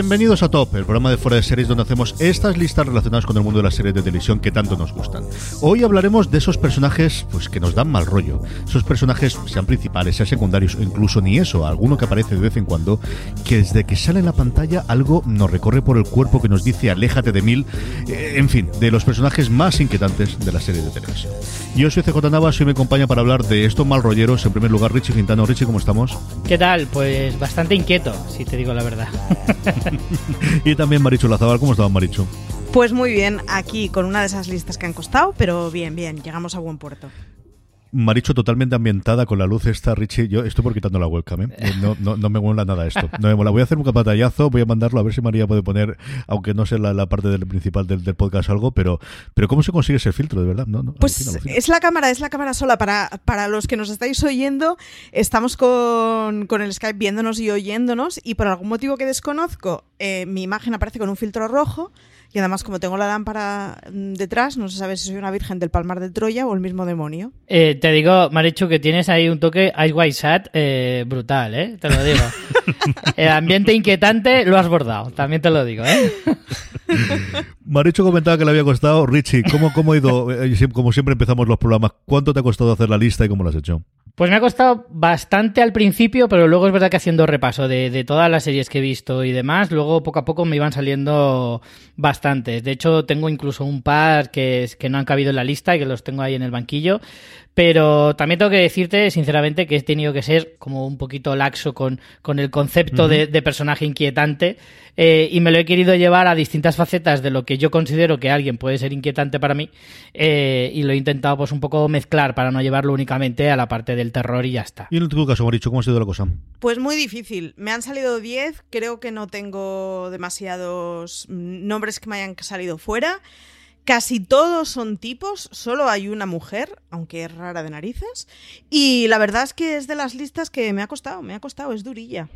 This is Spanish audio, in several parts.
Bienvenidos a Top, el programa de fuera de series donde hacemos estas listas relacionadas con el mundo de las series de televisión que tanto nos gustan. Hoy hablaremos de esos personajes pues que nos dan mal rollo, esos personajes sean principales, sean secundarios o incluso ni eso, alguno que aparece de vez en cuando, que desde que sale en la pantalla algo nos recorre por el cuerpo que nos dice aléjate de mil, eh, en fin, de los personajes más inquietantes de la serie de televisión. Yo soy CJ Navas y me acompaña para hablar de estos mal rolleros, en primer lugar Richie Quintano. Richie, ¿cómo estamos? ¿Qué tal? Pues bastante inquieto, si te digo la verdad. y también Marichu Lazabal, ¿cómo estamos Marichu? Pues muy bien, aquí con una de esas listas que han costado, pero bien, bien, llegamos a buen puerto. Maricho totalmente ambientada con la luz esta, Richie. Yo estoy por quitando la webcam, ¿eh? No, no, no me mola nada esto. No me mola. Voy a hacer un patallazo, voy a mandarlo a ver si María puede poner, aunque no sea la, la parte del principal del, del podcast algo, pero, pero ¿cómo se consigue ese filtro, de verdad? No, no, Pues alucina, alucina. es la cámara, es la cámara sola. Para, para los que nos estáis oyendo, estamos con, con el Skype viéndonos y oyéndonos, y por algún motivo que desconozco, eh, mi imagen aparece con un filtro rojo. Y además, como tengo la lámpara mm, detrás, no se sabe si soy una virgen del Palmar de Troya o el mismo demonio. Eh, te digo, Marichu, que tienes ahí un toque Ice White Sat eh, brutal, ¿eh? Te lo digo. El ambiente inquietante lo has bordado, también te lo digo, ¿eh? Maricho comentaba que le había costado. Richie, ¿cómo, cómo ha ido? Eh, Como siempre empezamos los programas, ¿cuánto te ha costado hacer la lista y cómo lo has hecho? Pues me ha costado bastante al principio, pero luego es verdad que haciendo repaso de, de todas las series que he visto y demás, luego poco a poco me iban saliendo bastantes. De hecho, tengo incluso un par que, que no han cabido en la lista y que los tengo ahí en el banquillo. Pero también tengo que decirte, sinceramente, que he tenido que ser como un poquito laxo con, con el concepto de, de personaje inquietante eh, y me lo he querido llevar a distintas facetas de lo que yo considero que alguien puede ser inquietante para mí eh, y lo he intentado pues un poco mezclar para no llevarlo únicamente a la parte del terror y ya está. Y en tu caso, Maricho, ¿cómo ha sido la cosa? Pues muy difícil. Me han salido 10, creo que no tengo demasiados mm, nombres que me hayan salido fuera. Casi todos son tipos, solo hay una mujer, aunque es rara de narices. Y la verdad es que es de las listas que me ha costado, me ha costado, es durilla.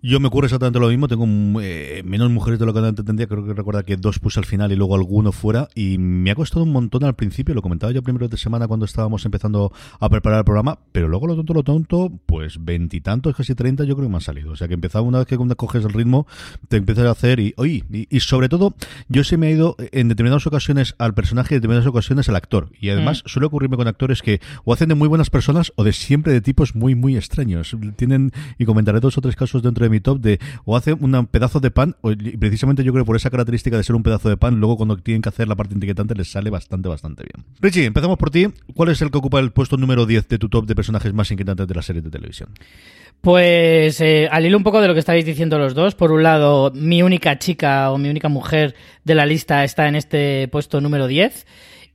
Yo me ocurre exactamente lo mismo, tengo eh, menos mujeres de lo que antes tendría, creo que recuerda que dos puse al final y luego alguno fuera, y me ha costado un montón al principio, lo comentaba yo primero de semana cuando estábamos empezando a preparar el programa, pero luego lo tonto, lo tonto, pues veintitantos, casi treinta yo creo que me han salido, o sea que empezaba una vez que coges el ritmo, te empiezas a hacer y, oye, y, y sobre todo, yo se me ha ido en determinadas ocasiones al personaje y en determinadas ocasiones al actor, y además suele ocurrirme con actores que o hacen de muy buenas personas o de siempre de tipos muy, muy extraños, tienen, y comentaré dos o tres casos dentro de mi top de o hace un pedazo de pan o, y precisamente yo creo por esa característica de ser un pedazo de pan luego cuando tienen que hacer la parte inquietante les sale bastante bastante bien Richie empezamos por ti ¿cuál es el que ocupa el puesto número 10 de tu top de personajes más inquietantes de la serie de televisión? Pues eh, al hilo un poco de lo que estáis diciendo los dos, por un lado, mi única chica o mi única mujer de la lista está en este puesto número 10.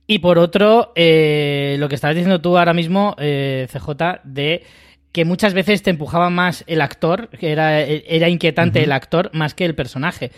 Y por otro, eh, lo que estabas diciendo tú ahora mismo, eh, CJ, de que muchas veces te empujaba más el actor, que era, era inquietante el actor más que el personaje.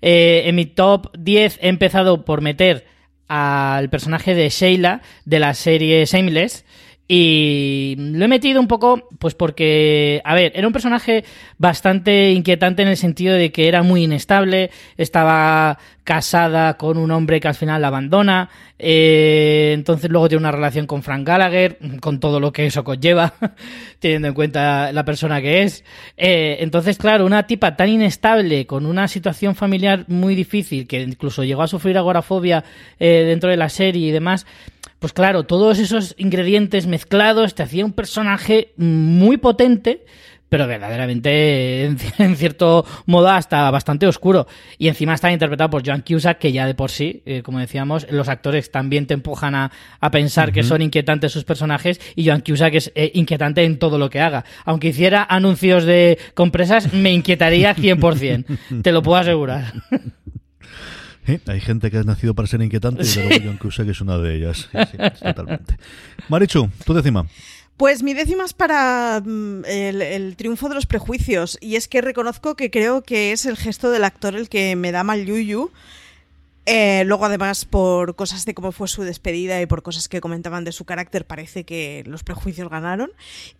Eh, en mi top 10 he empezado por meter al personaje de Sheila de la serie Shameless. Y lo he metido un poco, pues porque, a ver, era un personaje bastante inquietante en el sentido de que era muy inestable, estaba casada con un hombre que al final la abandona, eh, entonces luego tiene una relación con Frank Gallagher, con todo lo que eso conlleva, teniendo en cuenta la persona que es. Eh, entonces, claro, una tipa tan inestable, con una situación familiar muy difícil, que incluso llegó a sufrir agorafobia eh, dentro de la serie y demás, pues claro, todos esos ingredientes mezclados te hacía un personaje muy potente, pero verdaderamente, en, cierto modo, hasta bastante oscuro. Y encima está interpretado por Joan Cusack, que ya de por sí, eh, como decíamos, los actores también te empujan a, a pensar que son inquietantes sus personajes, y Joan Cusack es eh, inquietante en todo lo que haga. Aunque hiciera anuncios de compresas, me inquietaría 100%, te lo puedo asegurar. ¿Eh? Hay gente que ha nacido para ser inquietante y de luego John Cusack es una de ellas. Sí, sí, totalmente. Marichu, tu décima. Pues mi décima es para mm, el, el triunfo de los prejuicios. Y es que reconozco que creo que es el gesto del actor el que me da mal yuyu. Eh, luego, además, por cosas de cómo fue su despedida y por cosas que comentaban de su carácter, parece que los prejuicios ganaron.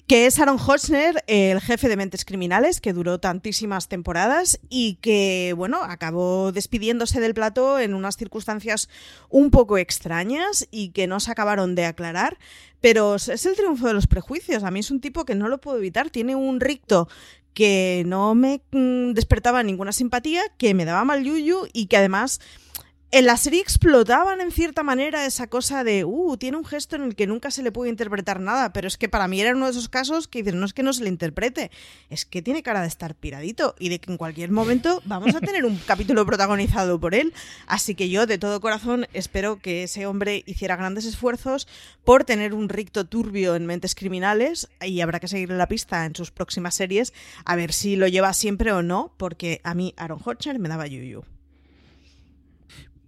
Que es Aaron Hotchner, el jefe de Mentes Criminales, que duró tantísimas temporadas y que, bueno, acabó despidiéndose del plató en unas circunstancias un poco extrañas y que no se acabaron de aclarar. Pero es el triunfo de los prejuicios. A mí es un tipo que no lo puedo evitar. Tiene un ricto que no me mm, despertaba ninguna simpatía, que me daba mal yuyu y que además en la serie explotaban en cierta manera esa cosa de, uh, tiene un gesto en el que nunca se le puede interpretar nada, pero es que para mí era uno de esos casos que dicen, no es que no se le interprete, es que tiene cara de estar piradito y de que en cualquier momento vamos a tener un capítulo protagonizado por él. Así que yo de todo corazón espero que ese hombre hiciera grandes esfuerzos por tener un ricto turbio en mentes criminales y habrá que seguirle la pista en sus próximas series a ver si lo lleva siempre o no, porque a mí Aaron Hotchner me daba yuyu.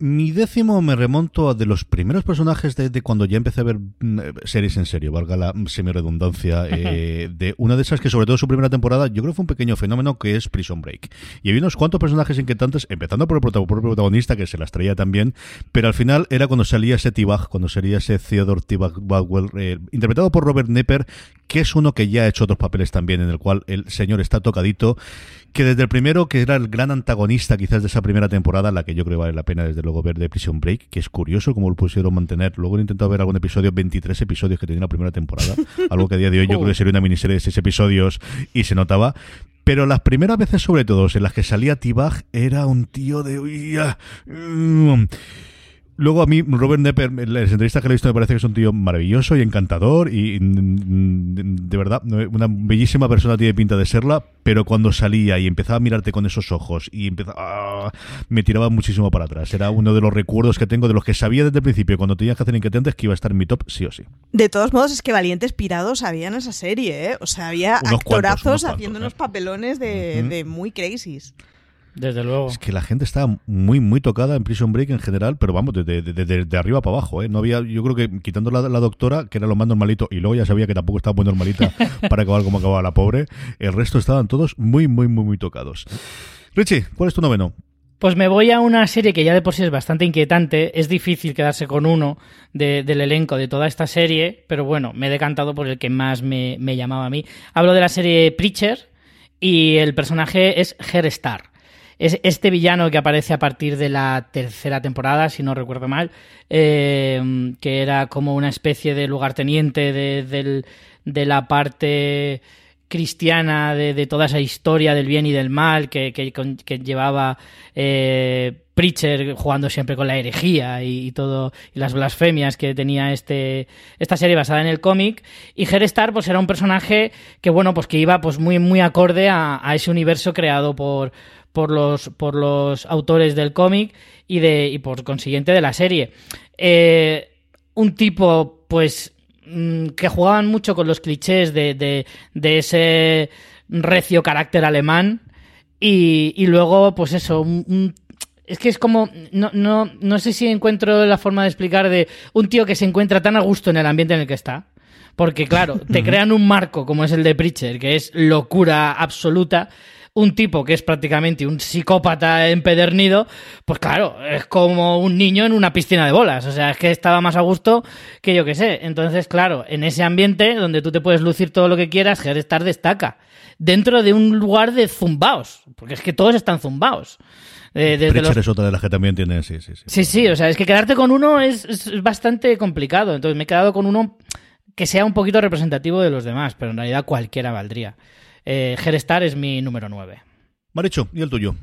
Mi décimo me remonto a de los primeros personajes de, de cuando ya empecé a ver mm, series en serio, valga la semi-redundancia, eh, de una de esas que sobre todo su primera temporada yo creo que fue un pequeño fenómeno que es Prison Break. Y había unos cuantos personajes inquietantes, empezando por el prota- por el protagonista que se las traía también, pero al final era cuando salía ese T-Bag, cuando salía ese Theodore T-Bag Bagwell, eh, interpretado por Robert Nepper, que es uno que ya ha hecho otros papeles también, en el cual el señor está tocadito, que desde el primero, que era el gran antagonista quizás de esa primera temporada, la que yo creo vale la pena desde luego ver de Prison Break, que es curioso cómo lo pusieron mantener. Luego he intentado ver algún episodio, 23 episodios que tenía la primera temporada, algo que a día de hoy yo creo que sería una miniserie de 6 episodios y se notaba. Pero las primeras veces, sobre todo, en las que salía T-Bag, era un tío de... mm. Luego a mí, Robert Nepper, las entrevistas que le he visto, me parece que es un tío maravilloso y encantador y mm, de verdad, una bellísima persona tiene pinta de serla, pero cuando salía y empezaba a mirarte con esos ojos y empezaba, ah, me tiraba muchísimo para atrás. Era uno de los recuerdos que tengo de los que sabía desde el principio, cuando tenías que hacer inquietentes, que iba a estar en mi top sí o sí. De todos modos, es que valientes pirados había en esa serie, ¿eh? O sea, había Unos cuantos, actorazos cuantos, haciendo ¿eh? unos papelones de, de muy crazies. Desde luego. Es que la gente estaba muy, muy tocada en Prison Break en general, pero vamos, de, de, de- de- de arriba para abajo, ¿eh? No había, yo creo que quitando la, la doctora, que era lo más normalito, y luego ya sabía que tampoco estaba muy normalita para acabar como acababa la pobre, el resto estaban todos muy, muy, muy, muy tocados. Richie, ¿cuál es tu noveno? Pues me voy a una serie que ya de por sí es bastante inquietante. Es difícil quedarse con uno de- del elenco de toda esta serie, pero bueno, me he decantado por el que más me, me llamaba a mí. Hablo de la serie Preacher y el personaje es Her Star. Es este villano que aparece a partir de la tercera temporada, si no recuerdo mal, eh, que era como una especie de lugarteniente de, de la parte cristiana de, toda esa historia del bien y del mal que, que, que llevaba eh, Preacher jugando siempre con la herejía y, todo y las blasfemias que tenía este esta serie basada en el cómic. Y Her Star pues era un personaje que bueno pues que iba pues muy muy acorde a, a ese universo creado por por los por los autores del cómic y de y por consiguiente de la serie. Eh, un tipo pues mm, que jugaban mucho con los clichés de, de, de ese recio carácter alemán y, y luego pues eso un- un- es que es como no, no, no sé si encuentro la forma de explicar de un tío que se encuentra tan a gusto en el ambiente en el que está porque claro te crean un marco como es el de Preacher que es locura absoluta un tipo que es prácticamente un psicópata empedernido, pues claro, es como un niño en una piscina de bolas. O sea, es que estaba más a gusto que yo que sé. Entonces, claro, en ese ambiente donde tú te puedes lucir todo lo que quieras, Star destaca. Dentro de un lugar de zumbaos. Porque es que todos están zumbaos. Eh, desde los es otra de las que también tienen, sí, sí, sí. Sí, sí, o sea, es que quedarte con uno es, es bastante complicado. Entonces me he quedado con uno que sea un poquito representativo de los demás, pero en realidad cualquiera valdría. Eh, es mi número 9. Maricho, ¿y el tuyo?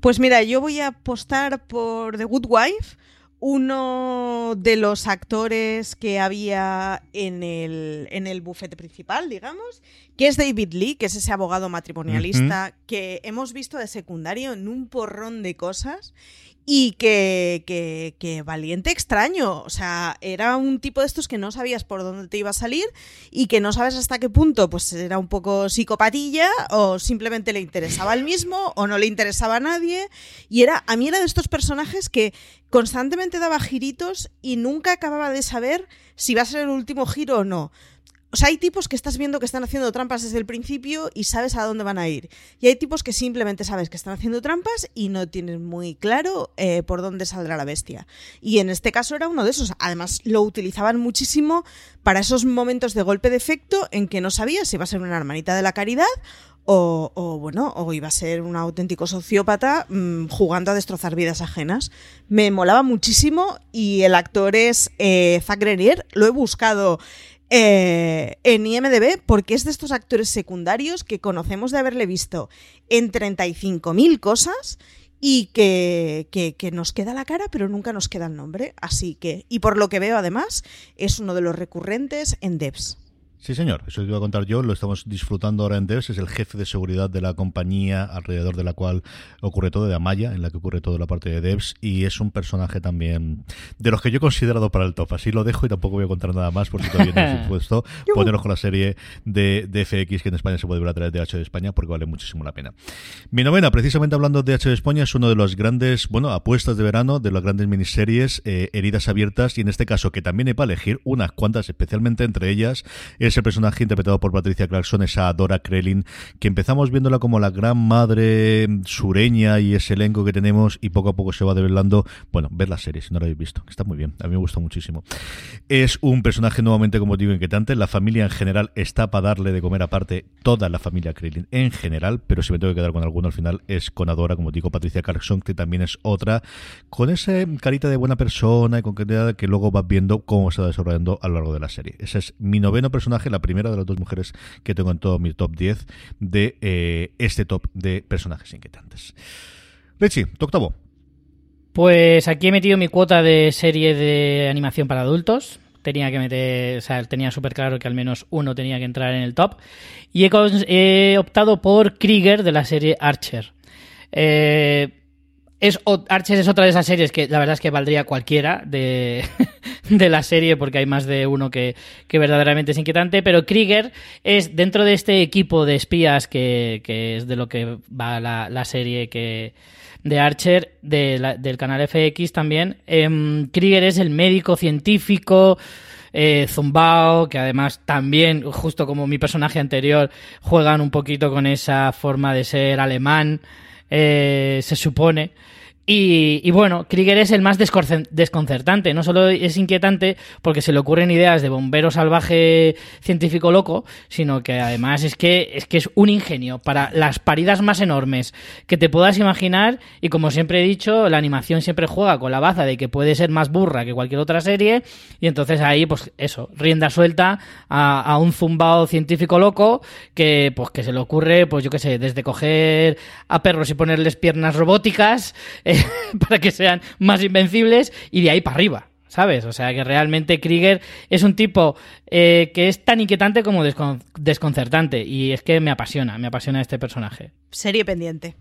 Pues mira, yo voy a apostar por The Good Wife, uno de los actores que había en el, en el bufete principal, digamos, que es David Lee, que es ese abogado matrimonialista que hemos visto de secundario en un porrón de cosas y que, que, valiente extraño. O sea, era un tipo de estos que no sabías por dónde te iba a salir y que no sabes hasta qué punto, pues era un poco psicopatilla o simplemente le interesaba al mismo o no le interesaba a nadie. Y era, a mí era de estos personajes que constantemente daba giritos y nunca acababa de saber si va a ser el último giro o no. O sea, hay tipos que estás viendo que están haciendo trampas desde el principio y sabes a dónde van a ir. Y hay tipos que simplemente sabes que están haciendo trampas y no tienes muy claro eh, por dónde saldrá la bestia. Y en este caso era uno de esos. Además, lo utilizaban muchísimo para esos momentos de golpe de efecto en que no sabías si iba a ser una hermanita de la caridad o, bueno, o iba a ser un auténtico sociópata mmm, jugando a destrozar vidas ajenas. Me molaba muchísimo y el actor es eh, Zach Grenier. Lo he buscado eh, en IMDB porque es de estos actores secundarios que conocemos de haberle visto en 35.000 cosas y que, que, que, nos queda la cara pero nunca nos queda el nombre. Así que, y por lo que veo además, es uno de los recurrentes en Devs. Sí, señor, eso iba a contar yo, lo estamos disfrutando ahora en Devs, es el jefe de seguridad de la compañía alrededor de la cual ocurre todo, de Amaya, en la que ocurre toda la parte de Devs, y es un personaje también de los que yo he considerado para el top, así lo dejo y tampoco voy a contar nada más por si todavía no has puesto, poneros con la serie de, de, FX que en España se puede ver a través de H de España porque vale muchísimo la pena. Mi novena, precisamente hablando de H de España, es uno de los grandes, bueno, apuestas de verano, de las grandes miniseries, eh, heridas abiertas, y en este caso que también hay para elegir unas cuantas, especialmente entre ellas, ese personaje interpretado por Patricia Clarkson, esa Dora Krellin, que empezamos viéndola como la gran madre sureña y ese elenco que tenemos y poco a poco se va develando. Bueno, ver la serie si no la habéis visto, está muy bien, a mí me gusta muchísimo. Es un personaje nuevamente, como digo, inquietante. La familia en general está para darle de comer aparte toda la familia Krellin en general, pero si me tengo que quedar con alguno al final es con Adora, como digo, Patricia Clarkson, que también es otra, con esa carita de buena persona y con que, que luego vas viendo cómo se va desarrollando a lo largo de la serie. Ese es mi noveno personaje, la primera de las dos mujeres que tengo en todo mi top 10 de eh, este top de personajes inquietantes. Richie, tu octavo. Pues aquí he metido mi cuota de serie de animación para adultos. Tenía que meter, o sea, tenía súper claro que al menos uno tenía que entrar en el top. Y he, optado por Krieger de la serie Archer. Eh, es, Archer es otra de esas series que la verdad es que valdría cualquiera de, de la serie porque hay más de uno que, que, verdaderamente es inquietante, pero Krieger es dentro de este equipo de espías que, que es de lo que va la, la serie que de Archer de la, del canal FX también. Eh, Krieger es el médico científico eh, zumbao, que además también, justo como mi personaje anterior, juegan un poquito con esa forma de ser alemán, eh, se supone. Y, y, bueno, Krieger es el más desconcertante. No solo es inquietante porque se le ocurren ideas de bombero salvaje científico loco, sino que además es que es que es un ingenio para las paridas más enormes que te puedas imaginar. Y como siempre he dicho, la animación siempre juega con la baza de que puede ser más burra que cualquier otra serie. Y entonces ahí, pues eso, rienda suelta a, un zumbao científico loco que, pues, que se le ocurre, pues yo qué sé, desde coger a perros y ponerles piernas robóticas. Eh, para que sean más invencibles y de ahí para arriba. ¿Sabes? O sea que realmente Krieger es un tipo eh, que es tan inquietante como descon desconcertante. Y es que me apasiona, me apasiona este personaje. Serie pendiente.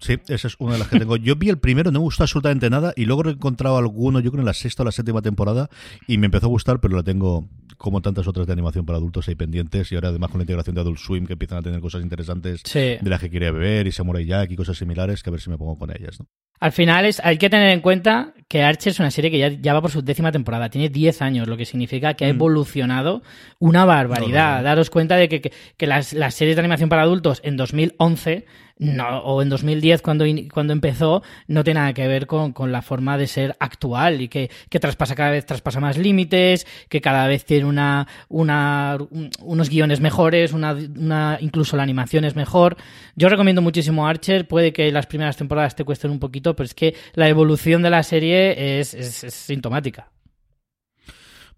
Sí, esa es una de las que tengo. Yo vi el primero, no me gustó absolutamente nada, y luego he encontrado alguno, yo creo en la sexta o la séptima temporada, y me empezó a gustar, pero la tengo como tantas otras de animación para adultos ahí pendientes, y ahora además con la integración de Adult Swim, que empiezan a tener cosas interesantes sí. de las que quería beber, y Samurai Jack y cosas similares, que a ver si me pongo con ellas, ¿no? Al final es, hay que tener en cuenta que Archer es una serie que ya, ya va por su décima temporada, tiene 10 años, lo que significa que ha evolucionado una barbaridad. No, no. Daros cuenta de que, que, que las, las series de animación para adultos en 2011 no, o en 2010 cuando, cuando empezó, no tiene nada que ver con, con la forma de ser actual y que, que, traspasa cada vez traspasa más límites, que cada vez tiene una, una, un, unos guiones mejores, una, una, incluso la animación es mejor. Yo recomiendo muchísimo Archer, puede que las primeras temporadas te cuesten un poquito, pero es que la evolución de la serie es, es, sintomática.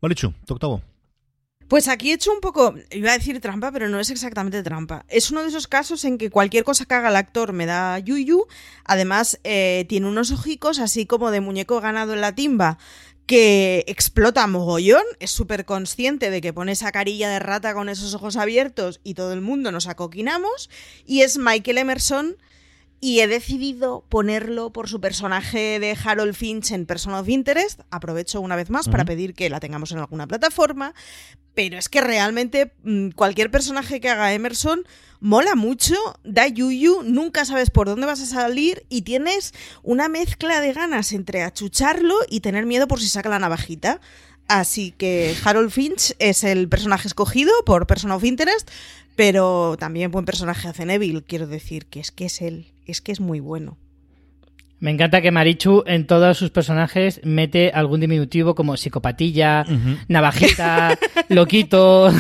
Marichu, tu octavo. Pues aquí he hecho un poco, iba a decir trampa, pero no es exactamente trampa. Es uno de esos casos en que cualquier cosa que haga el actor me da yuyu. Además, eh, tiene unos ojicos así como de muñeco ganado en la timba que explota mogollón, es súper consciente de que pone esa carilla de rata con esos ojos abiertos y todo el mundo nos acoquinamos, y es Michael Emerson y he decidido ponerlo por su personaje de Harold Finch en Person of Interest. Aprovecho una vez más para pedir que la tengamos en alguna plataforma. Pero es que realmente mm, cualquier personaje que haga Emerson mola mucho, da yuyu, nunca sabes por dónde vas a salir y tienes una mezcla de ganas entre achucharlo y tener miedo por si saca la navajita. Así que Harold Finch es el personaje escogido por Person of Interest, pero también buen personaje hace Neville, quiero decir, que es que es él, es que es muy bueno. Me encanta que Marichu en todos sus personajes mete algún diminutivo como psicopatilla, navajita, loquito.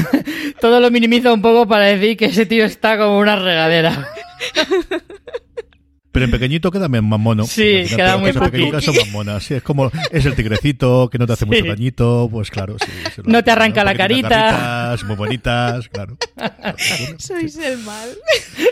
Todo lo minimiza un poco para decir que ese tío está como una regadera. Pero en pequeñito queda más mono. Sí, queda muy En pequeñito son más monas. Sí, es como, es el tigrecito que no te hace mucho dañito, pues claro. Sí, no te arranca la carita. Carritas, muy bonitas, claro. Sois el mal.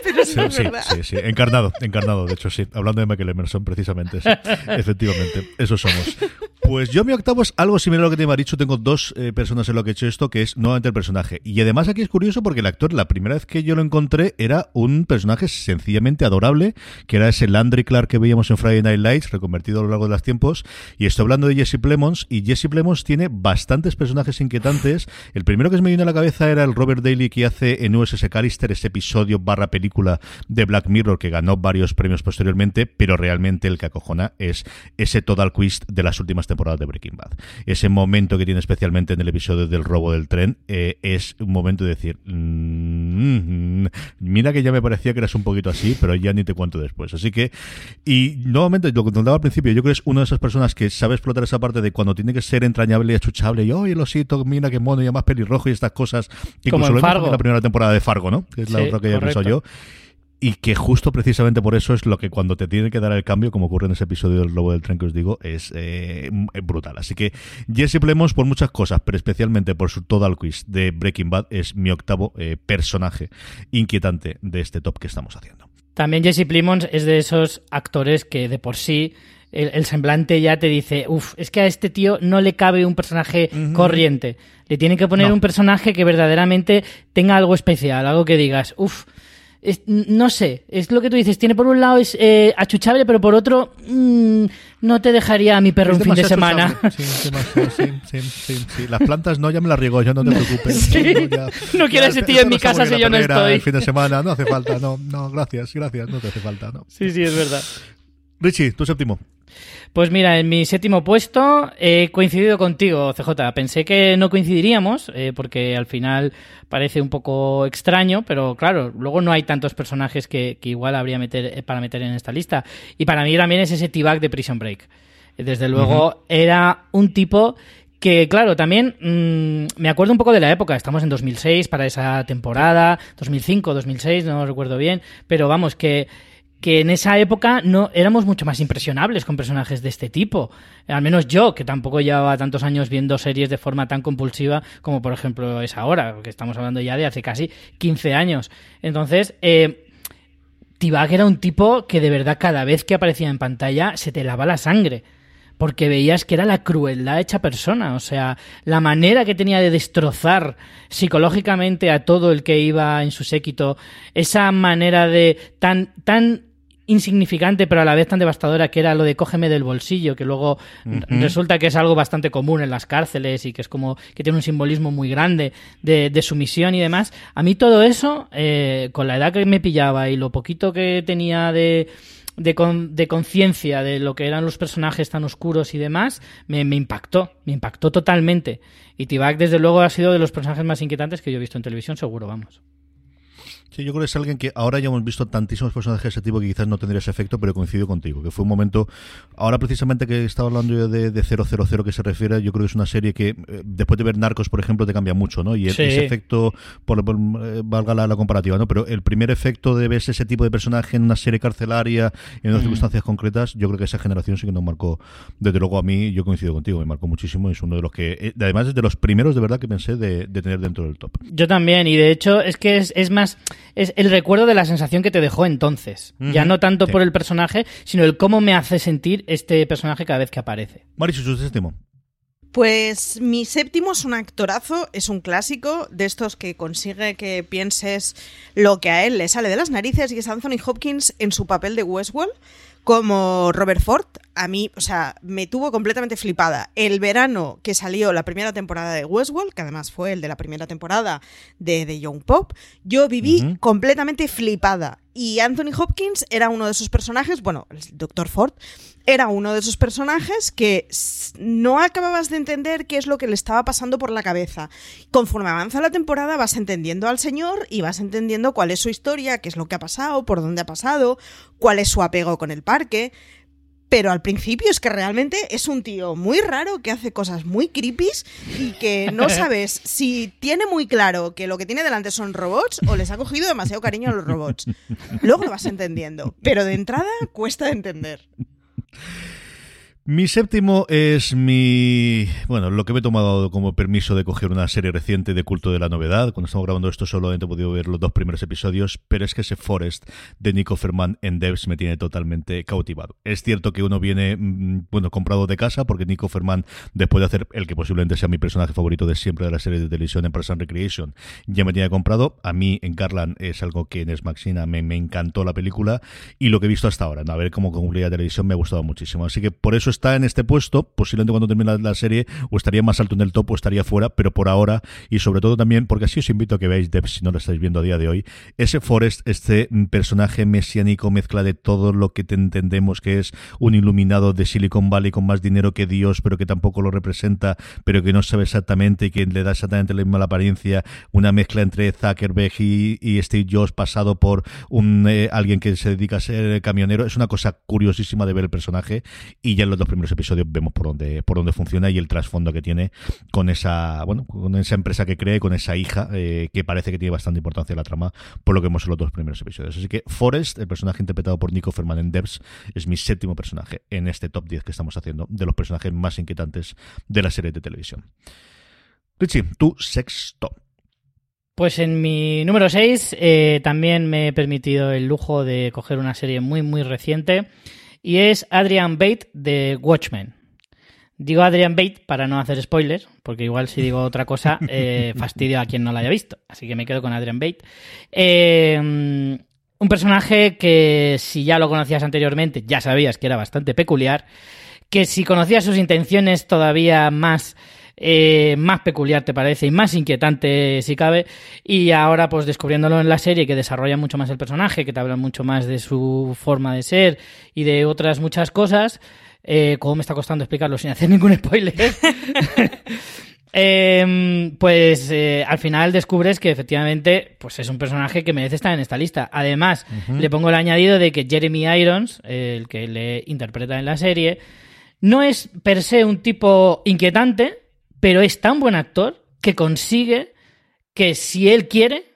Pero sí, es verdad. Sí, sí, encarnado, encarnado, de hecho sí. Hablando de Michael Emerson, precisamente, sí. Efectivamente, eso somos. Pues yo mi octavo es algo similar a lo que te he dicho. Tengo dos eh, personas en lo que he hecho esto, que es nuevamente el personaje. Y además aquí es curioso porque el actor, la primera vez que yo lo encontré, era un personaje sencillamente adorable, que era ese Landry Clark que veíamos en Friday Night Lights, reconvertido a lo largo de los tiempos. Y estoy hablando de Jesse Plemons, y Jesse Plemons tiene bastantes personajes inquietantes. El primero que se me vino a la cabeza era el Robert Daly que hace en USS Callister ese episodio barra película de Black Mirror que ganó varios premios posteriormente, pero realmente el que acojona es ese total quiz de las últimas temporadas de Breaking Bad. Ese momento que tiene especialmente en el episodio del robo del tren eh, es un momento de decir, mm, mira que ya me parecía que eras un poquito así, pero ya ni te cuento después. Así que, y nuevamente, lo que contaba al principio, yo creo que es una de esas personas que sabe explotar esa parte de cuando tiene que ser entrañable y achuchable, y oye, lo siento, mira qué mono, y más pelirrojo y estas cosas. Que Como incluso en lo Fargo. en la primera temporada de Fargo, ¿no? Que es la Sí, otra que ya pensado yo. Y que justo precisamente por eso es lo que cuando te tiene que dar el cambio, como ocurre en ese episodio del Lobo del Tren que os digo, es eh, brutal. Así que Jesse Plemons por muchas cosas, pero especialmente por su total quiz de Breaking Bad, es mi octavo eh, personaje inquietante de este top que estamos haciendo. También Jesse Plimons es de esos actores que de por sí el, el semblante ya te dice, uff, es que a este tío no le cabe un personaje corriente. Le tiene que poner No. un personaje que verdaderamente tenga algo especial, algo que digas, uff. No sé, es lo que tú dices. Tiene por un lado es eh, achuchable, pero por otro mm, no te dejaría a mi perro Es un fin de semana. Sí, sí, sí, sí. Las plantas no, ya me las riego yo, no te preocupes. Ya- No el tío en mi casa si yo no estoy. El fin de semana, no hace falta, no, no, gracias, gracias, no te hace falta, no. Sí, sí, es verdad. Richie, tu séptimo. Pues mira, en mi séptimo puesto he coincidido contigo, CJ. Pensé que no coincidiríamos, eh, porque al final parece un poco extraño, pero claro, luego no hay tantos personajes que, que igual habría meter, eh, para meter en esta lista. Y para mí también es ese T-Bag de Prison Break. Desde luego era un tipo que, claro, también mm, me acuerdo un poco de la época. Estamos en 2006 para esa temporada, 2005, 2006, no recuerdo bien, pero vamos, que que en esa época no éramos mucho más impresionables con personajes de este tipo. Al menos yo, que tampoco llevaba tantos años viendo series de forma tan compulsiva como por ejemplo es ahora, que estamos hablando ya de hace casi 15 años. Entonces, eh, T-Bag era un tipo que de verdad cada vez que aparecía en pantalla se te lava la sangre. Porque veías que era la crueldad hecha persona. O sea, la manera que tenía de destrozar psicológicamente a todo el que iba en su séquito. Esa manera de tan, tan insignificante pero a la vez tan devastadora que era lo de cógeme del bolsillo, que luego resulta que es algo bastante común en las cárceles y que es como que tiene un simbolismo muy grande de, de sumisión y demás. A mí todo eso, eh, con la edad que me pillaba y lo poquito que tenía de, de, con- de conciencia de lo que eran los personajes tan oscuros y demás, me, me impactó, me impactó totalmente. Y T-Bag, desde luego, ha sido de los personajes más inquietantes que yo he visto en televisión, seguro, vamos. Sí, yo creo que es alguien que ahora ya hemos visto tantísimos personajes de ese tipo que quizás no tendría ese efecto, pero coincido contigo, que fue un momento, ahora precisamente que estaba hablando yo de, de 000 que se refiere, yo creo que es una serie que eh, después de ver Narcos, por ejemplo, te cambia mucho, ¿no? Y el- Sí. ese efecto, por, por- eh, valga la, la comparativa, ¿no? Pero el primer efecto de ver ese tipo de personaje en una serie carcelaria, en unas Mm. circunstancias concretas, yo creo que esa generación sí que nos marcó, desde luego a mí, yo coincido contigo, me marcó muchísimo, es uno de los que, eh, además es de los primeros de verdad que pensé de, de tener dentro del top. Yo también, y de hecho es que es, es más, es el recuerdo de la sensación que te dejó entonces. Ya no tanto Sí. por el personaje, sino el cómo me hace sentir este personaje cada vez que aparece. Marichu, su séptimo. Pues mi séptimo es un actorazo, es un clásico de estos que consigue que pienses lo que a él le sale de las narices y es Anthony Hopkins en su papel de Westworld como Robert Ford. A mí, o sea, me tuvo completamente flipada. El verano que salió la primera temporada de Westworld, que además fue el de la primera temporada de The Young Pop, yo viví completamente flipada. Y Anthony Hopkins era uno de esos personajes, bueno, el Dr. Ford, era uno de esos personajes que no acababas de entender qué es lo que le estaba pasando por la cabeza. Conforme avanza la temporada vas entendiendo al señor y vas entendiendo cuál es su historia, qué es lo que ha pasado, por dónde ha pasado, cuál es su apego con el parque. Pero al principio es que realmente es un tío muy raro que hace cosas muy creepies y que no sabes si tiene muy claro que lo que tiene delante son robots o les ha cogido demasiado cariño a los robots. Luego lo vas entendiendo, pero de entrada cuesta de entender. Mi séptimo es mi. Bueno, lo que me he tomado como permiso de coger una serie reciente de culto de la novedad. Cuando estamos grabando esto, solamente he podido ver los dos primeros episodios, pero es que ese Forest de Nico Ferman en Devs me tiene totalmente cautivado. Es cierto que uno viene, mm, bueno, comprado de casa, porque Nico Ferman, después de hacer el que posiblemente sea mi personaje favorito de siempre de la serie de televisión en Parks and Recreation, ya me tiene comprado. A mí, en Garland, es algo que en Ex Machina me, me encantó la película y lo que he visto hasta ahora. ¿no? A ver cómo concluye la televisión me ha gustado muchísimo. Así que por eso está en este puesto. Posiblemente cuando termine la, serie o estaría más alto en el top o estaría fuera, pero por ahora y sobre todo también, porque así os invito a que veáis Devs si no lo estáis viendo a día de hoy, ese Forrest, este personaje mesiánico, mezcla de todo lo que te entendemos que es un iluminado de Silicon Valley con más dinero que Dios, pero que tampoco lo representa, pero que no sabe exactamente y que le da exactamente la misma apariencia, una mezcla entre Zuckerberg y, y Steve Jobs pasado por un eh, alguien que se dedica a ser camionero. Es una cosa curiosísima de ver el personaje y ya en los primeros episodios vemos por dónde, por dónde funciona y el trasfondo que tiene con esa, bueno, con esa empresa que cree, con esa hija, eh, que parece que tiene bastante importancia la trama, por lo que vemos en los dos primeros episodios. Así que Forrest, el personaje interpretado por Nico Ferman en Devs, es mi séptimo personaje en este top 10 que estamos haciendo de los personajes más inquietantes de la serie de televisión. Richie, tu sexto. Pues en mi número 6 también me he permitido el lujo de coger una serie muy muy reciente y es Adrian Bate de Watchmen. Digo Adrian Bate para no hacer spoilers, porque igual si digo otra cosa eh, fastidio a quien no la haya visto. Así que me quedo con Adrian Bate. Eh, un personaje que si ya lo conocías anteriormente ya sabías que era bastante peculiar, que si conocías sus intenciones todavía más eh, más peculiar te parece y más inquietante si cabe. Y ahora pues descubriéndolo en la serie que desarrolla mucho más el personaje que te habla mucho más de su forma de ser y de otras muchas cosas eh, como me está costando explicarlo sin hacer ningún spoiler. Eh, pues eh, al final descubres que efectivamente pues es un personaje que merece estar en esta lista. Además, le pongo el añadido de que Jeremy Irons, eh, el que le interpreta en la serie, no es per se un tipo inquietante, pero es tan buen actor que consigue que si él quiere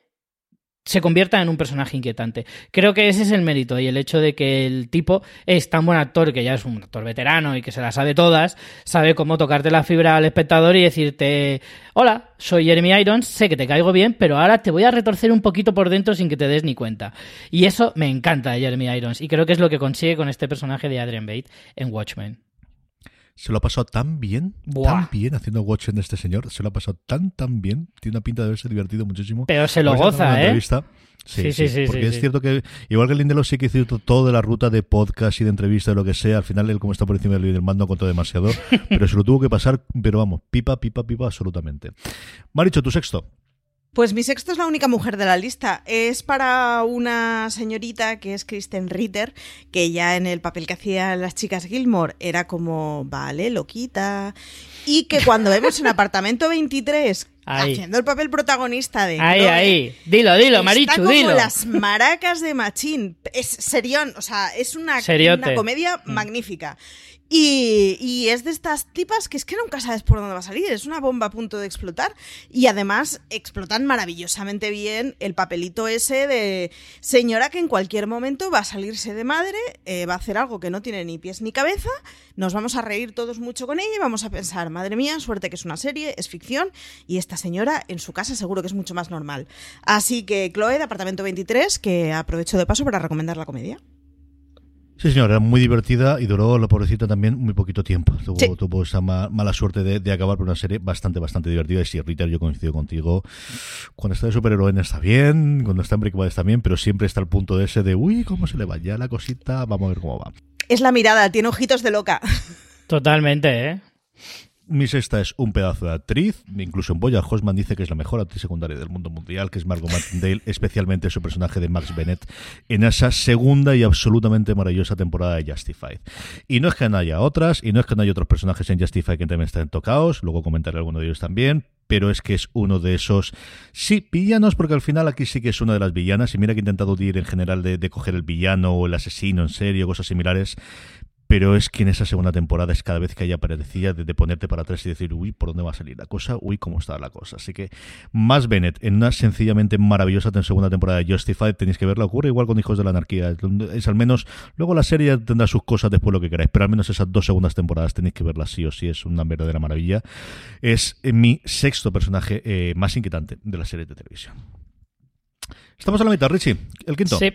se convierta en un personaje inquietante. Creo que ese es el mérito y el hecho de que el tipo es tan buen actor, que ya es un actor veterano y que se las sabe todas, sabe cómo tocarte la fibra al espectador y decirte, hola, soy Jeremy Irons, sé que te caigo bien, pero ahora te voy a retorcer un poquito por dentro sin que te des ni cuenta. Y eso me encanta de Jeremy Irons y creo que es lo que consigue con este personaje de Adrian Bate en Watchmen. Se lo ha pasado tan bien, Buah. tan bien haciendo Watchmen este señor. Se lo ha pasado tan, tan bien. Tiene una pinta de haberse divertido muchísimo. Pero se lo goza, ¿eh? entrevista. Sí, Sí, sí, sí, sí, Porque sí, es cierto que, igual que Lindelof sí que hizo todo de la ruta de podcast y de entrevista, de lo que sea, al final él, como está por encima del mando, contó demasiado. pero se lo tuvo que pasar, pero vamos, pipa, pipa, pipa, absolutamente. Maricho, tu sexto. Pues mi sexto es la única mujer de la lista. Es para una señorita que es Kristen Ritter, que ya en el papel que hacían las chicas Gilmore era como, vale, loquita. Y que cuando vemos en Apartamento 23 Ahí. haciendo el papel protagonista de Ahí, Chloe, ahí. Dilo, dilo, está Marichu, como dilo. las maracas de Machín. Es serión, o sea, es una, una comedia Mm. magnífica. Y, es de estas tipas que es que nunca sabes por dónde va a salir. Es una bomba a punto de explotar. Y además explotan maravillosamente bien el papelito ese de señora que en cualquier momento va a salirse de madre, eh, va a hacer algo que no tiene ni pies ni cabeza. Nos vamos a reír todos mucho con ella y vamos a pensar, madre mía, suerte que es una serie, es ficción. Y esta señora en su casa seguro que es mucho más normal. Así que Chloe, de Apartamento 23, que aprovecho de paso para recomendar la comedia. Sí, señor, era muy divertida y duró la pobrecita también muy poquito tiempo. Tuvo, Sí. tuvo esa ma- mala suerte de, de acabar por una serie bastante, bastante divertida. Y sí, Rita, yo coincido contigo. Cuando está de superheroína está bien, cuando está en Breaking Bad está bien, pero siempre está el punto de ese de, uy, ¿cómo se le va ya la cosita? Vamos a ver cómo va. Es la mirada, tiene ojitos de loca. Totalmente, ¿eh? Mi sexta es un pedazo de actriz. Incluso en Boya Hosman dice que es la mejor actriz secundaria del mundo mundial, que es Margot Martindale, especialmente su personaje de Max Bennett en esa segunda y absolutamente maravillosa temporada de Justified. Y no es que no haya otras, y no es que no haya otros personajes en Justified que también estén tocados, luego comentaré alguno de ellos también, pero es que es uno de esos, sí, villanos, porque al final aquí sí que es una de las villanas, y mira que he intentado ir en general de, de coger el villano o el asesino en serio, cosas similares, pero es que en esa segunda temporada es cada vez que ella aparecía de, ponerte para atrás y decir, uy, ¿por dónde va a salir la cosa? Uy, ¿cómo está la cosa? Así que más Bennett en una sencillamente maravillosa segunda temporada de Justified, tenéis que verla, ocurre igual con Hijos de la Anarquía, es, es al menos, luego la serie tendrá sus cosas después lo que queráis, pero al menos esas dos segundas temporadas tenéis que verlas sí o sí, es una verdadera maravilla. Es eh, mi sexto personaje eh, más inquietante de la serie de televisión. Estamos a la mitad, Richie, el quinto. Sí.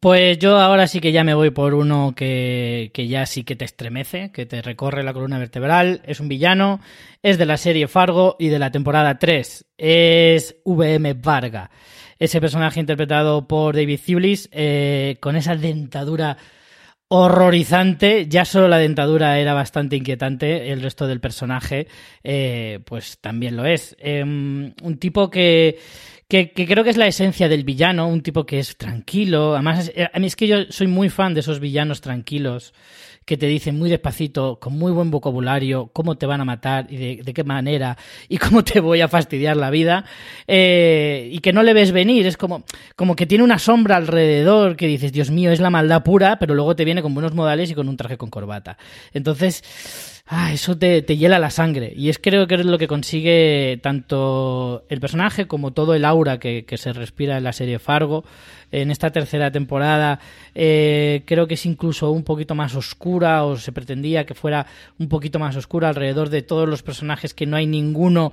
Pues yo ahora sí que ya me voy por uno que, que ya sí que te estremece, que te recorre la columna vertebral. Es un villano, es de la serie Fargo y de la temporada 3. Es VM Varga. Ese personaje interpretado por David Thewlis, eh, con esa dentadura horrorizante. Ya solo la dentadura era bastante inquietante, el resto del personaje, eh, pues también lo es. Eh, un tipo que, que, que, creo que es la esencia del villano, un tipo que es tranquilo. Además, es, a mí es que yo soy muy fan de esos villanos tranquilos que te dicen muy despacito, con muy buen vocabulario, cómo te van a matar y de, qué manera y cómo te voy a fastidiar la vida. Eh, y que no le ves venir, es como, como que tiene una sombra alrededor que dices, Dios mío, es la maldad pura, pero luego te viene con buenos modales y con un traje con corbata. Entonces, ah, eso te, te, hiela la sangre. Y es creo que es lo que consigue tanto el personaje como todo el aura que, que se respira en la serie Fargo. En esta tercera temporada eh, creo que es incluso un poquito más oscura o se pretendía que fuera un poquito más oscura alrededor de todos los personajes que no hay ninguno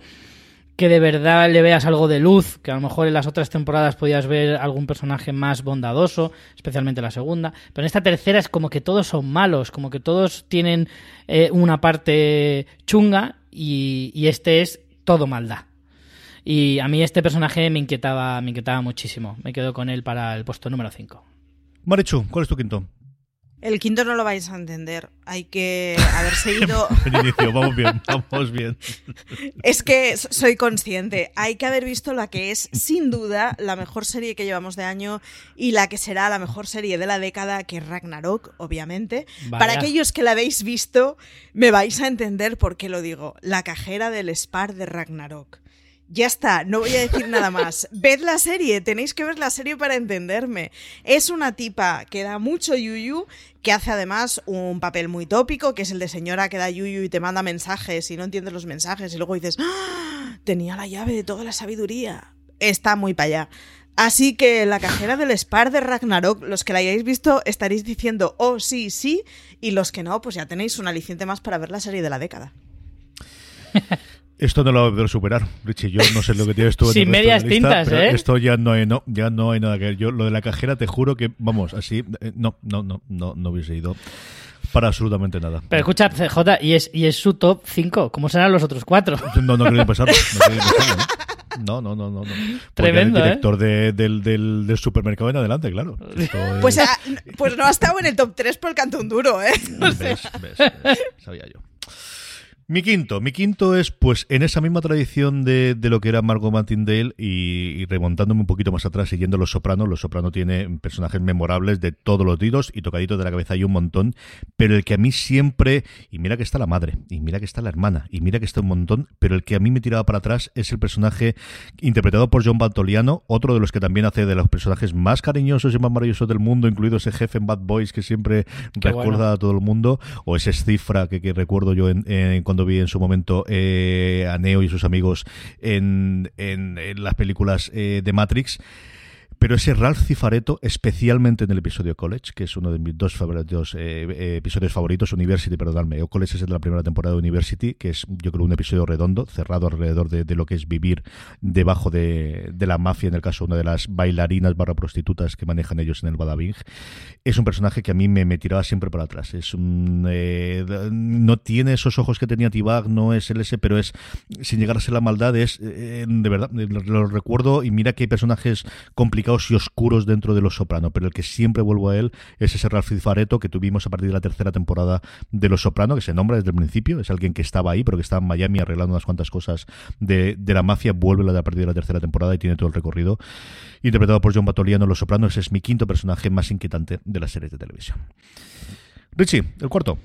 que de verdad le veas algo de luz, que a lo mejor en las otras temporadas podías ver algún personaje más bondadoso, especialmente la segunda, pero en esta tercera es como que todos son malos, como que todos tienen eh, una parte chunga y, y, este es todo maldad. Y a mí este personaje me inquietaba, me inquietaba muchísimo. Me quedo con él para el puesto número 5. Marichu, ¿cuál es tu quinto? El quinto no lo vais a entender. Hay que haber seguido. El inicio, vamos bien, vamos bien. Es que soy consciente. Hay que haber visto la que es, sin duda, la mejor serie que llevamos de año y la que será la mejor serie de la década, que es Ragnarok, obviamente. Vaya. Para aquellos que la habéis visto, me vais a entender por qué lo digo. La cajera del Spar de Ragnarok. Ya está, no voy a decir nada más. Ved la serie, tenéis que ver la serie para entenderme. Es una tipa que da mucho yuyu, que hace además un papel muy tópico, que es el de señora que da yuyu y te manda mensajes y no entiendes los mensajes y luego dices, ¡Ah! tenía la llave de toda la sabiduría. Está muy para allá. Así que la cajera del Spar de Ragnarok, los que la hayáis visto estaréis diciendo, oh sí, sí, y los que no, pues ya tenéis un aliciente más para ver la serie de la década. Esto no lo voy a poder superar, Richie. Yo no sé lo que tienes tú en Sin medias de la lista, tintas, ¿eh? Esto ya no hay, no, ya no hay nada que ver. Yo lo de la cajera te juro que, vamos, así, eh, no, no, no, no, no hubiese ido para absolutamente nada. Pero escucha, CJ, y es, y es su top 5. ¿Cómo serán los otros cuatro? No, no quería pensarlo. No, quería pensarlo, ¿no? no, no, no, no. no. Tremendo, el director ¿eh? de, del, del, del, supermercado en adelante, claro. Es... pues, a, pues no ha estado en el top 3 por el canto un duro, ¿eh? No sé. ¿Ves, ves, ves, sabía yo. Mi quinto, mi quinto es pues en esa misma tradición de, de lo que era Margot Martindale y, y, remontándome un poquito más atrás siguiendo Los Soprano. Los Soprano tiene personajes memorables de todos los tiros y tocaditos de la cabeza hay un montón, pero el que a mí siempre, y mira que está la madre, y mira que está la hermana, y mira que está un montón, pero el que a mí me tiraba para atrás es el personaje interpretado por John Bantoliano, otro de los que también hace de los personajes más cariñosos y más maravillosos del mundo, incluido ese jefe en Bad Boys que siempre Qué recuerda bueno. a todo el mundo, o ese cifra que, que recuerdo yo en, en- cuando vi en su momento eh, a Neo y sus amigos en, en- en las películas eh, de Matrix. Pero ese Ralph Cifaretto, especialmente en el episodio College, que es uno de mis dos eh, eh, episodios favoritos, University, perdonadme, o College es el de la primera temporada de University, que es yo creo un episodio redondo, cerrado alrededor de, lo que es vivir debajo de, la mafia, en el caso una de las bailarinas barra prostitutas que manejan ellos en el Badabing. Es un personaje que a mí me, tiraba siempre para atrás. Es un, eh, no tiene esos ojos que tenía Tibag, no es el ese, pero es, sin llegar a ser la maldad, es de verdad, lo recuerdo y mira que hay personajes complicados y oscuros dentro de Los Soprano, pero el que siempre vuelvo a él es ese Ralph Fareto que tuvimos a partir de la tercera temporada de Los Soprano, que se nombra desde el principio, es alguien que estaba ahí, pero que está en Miami arreglando unas cuantas cosas de, la mafia, vuelve a partir de la tercera temporada y tiene todo el recorrido. Interpretado por John Batoliano, Los Sopranos, ese es mi quinto personaje más inquietante de las series de televisión. Richie, el cuarto.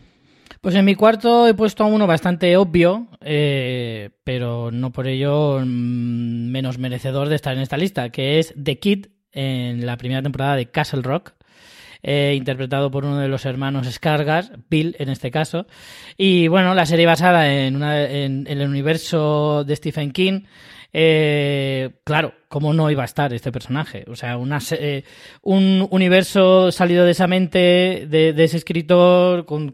Pues en mi cuarto he puesto a uno bastante obvio, eh, pero no por ello mm, menos merecedor de estar en esta lista, que es The Kid en la primera temporada de Castle Rock. eh, interpretado por uno de los hermanos Skargas, Bill en este caso. Y bueno, la serie basada en, una, en, el universo de Stephen King. Eh, claro, ¿cómo no iba a estar este personaje? O sea, una, eh, un universo salido de esa mente de, ese escritor con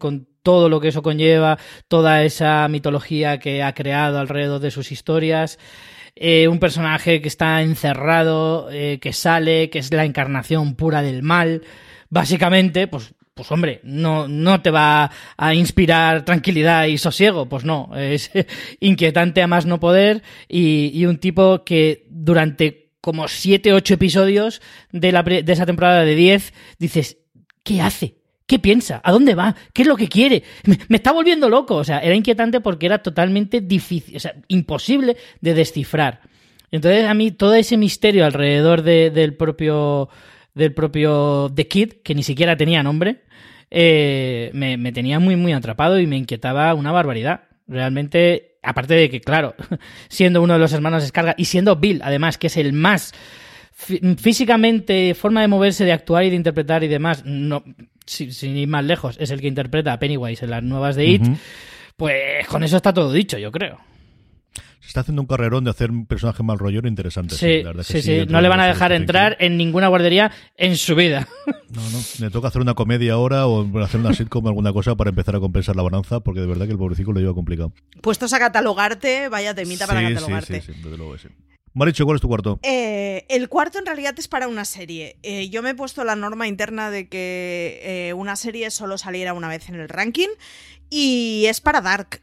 todo lo que eso conlleva, toda esa mitología que ha creado alrededor de sus historias. Eh, un personaje que está encerrado, eh, que sale, que es la encarnación pura del mal. Básicamente, pues, pues hombre, no, no te va a inspirar tranquilidad y sosiego, pues no, es inquietante a más no poder y, y un tipo que durante como siete, ocho episodios de, la, de esa temporada de 10 dices, ¿qué hace? ¿Qué piensa? ¿A dónde va? ¿Qué es lo que quiere? Me, está volviendo loco. O sea, era inquietante porque era totalmente difícil, o sea, imposible de descifrar. Entonces, a mí todo ese misterio alrededor de- del propio del propio The Kid, que ni siquiera tenía nombre, eh, me, me tenía muy, muy atrapado y me inquietaba una barbaridad. Realmente, aparte de que, claro, siendo uno de los hermanos Descarga y siendo Bill, además, que es el más físicamente, forma de moverse, de actuar y de interpretar y demás, no, sin, sin ir más lejos, es el que interpreta a Pennywise en las nuevas de It, pues con eso está todo dicho, yo creo. Se está haciendo un carrerón de hacer un personaje mal rollero interesante. Sí, la verdad que sí, sí, no le van a dejar entrar en ninguna guardería en su vida. No, no. Le toca hacer una comedia ahora o hacer una sitcom o alguna cosa para empezar a compensar la balanza, porque de verdad que el pobrecito lo lleva complicado. Puestos a catalogarte, vaya temita para catalogarte. sí, sí, sí, desde luego que sí. Maricho, ¿cuál es tu cuarto? Eh, el cuarto en realidad es para una serie. Eh, yo me he puesto la norma interna de que eh, una serie solo saliera una vez en el ranking y es para Dark.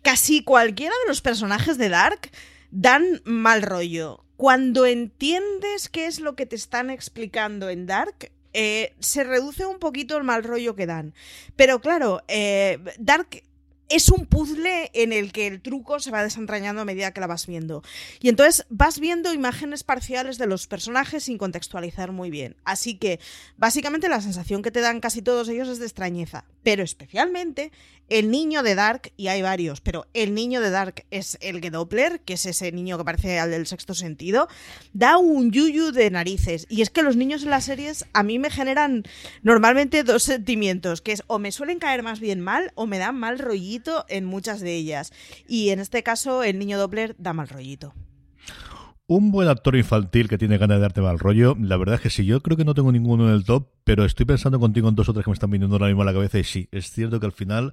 Casi cualquiera de los personajes de Dark dan mal rollo. Cuando entiendes qué es lo que te están explicando en Dark, se reduce un poquito el mal rollo que dan. Pero claro, Dark es un puzzle en el que el truco se va desentrañando a medida que la vas viendo. Y entonces vas viendo imágenes parciales de los personajes sin contextualizar muy bien. Así que básicamente la sensación que te dan casi todos ellos es de extrañeza. Pero especialmente el niño de Dark, y hay varios, pero el niño de Dark es el Doppler, que es ese niño que parece al del sexto sentido, da un yuyu de narices. Y es que los niños en las series a mí me generan normalmente dos sentimientos, que es o me suelen caer más bien mal o me dan mal en muchas de ellas. Y en este caso el niño Doppler da mal rollito. Un buen actor infantil que tiene ganas de darte mal rollo. La verdad es que sí, yo creo que no tengo ninguno en el top, pero estoy pensando contigo en dos o tres que me están viniendo ahora mismo a la cabeza y sí, es cierto que al final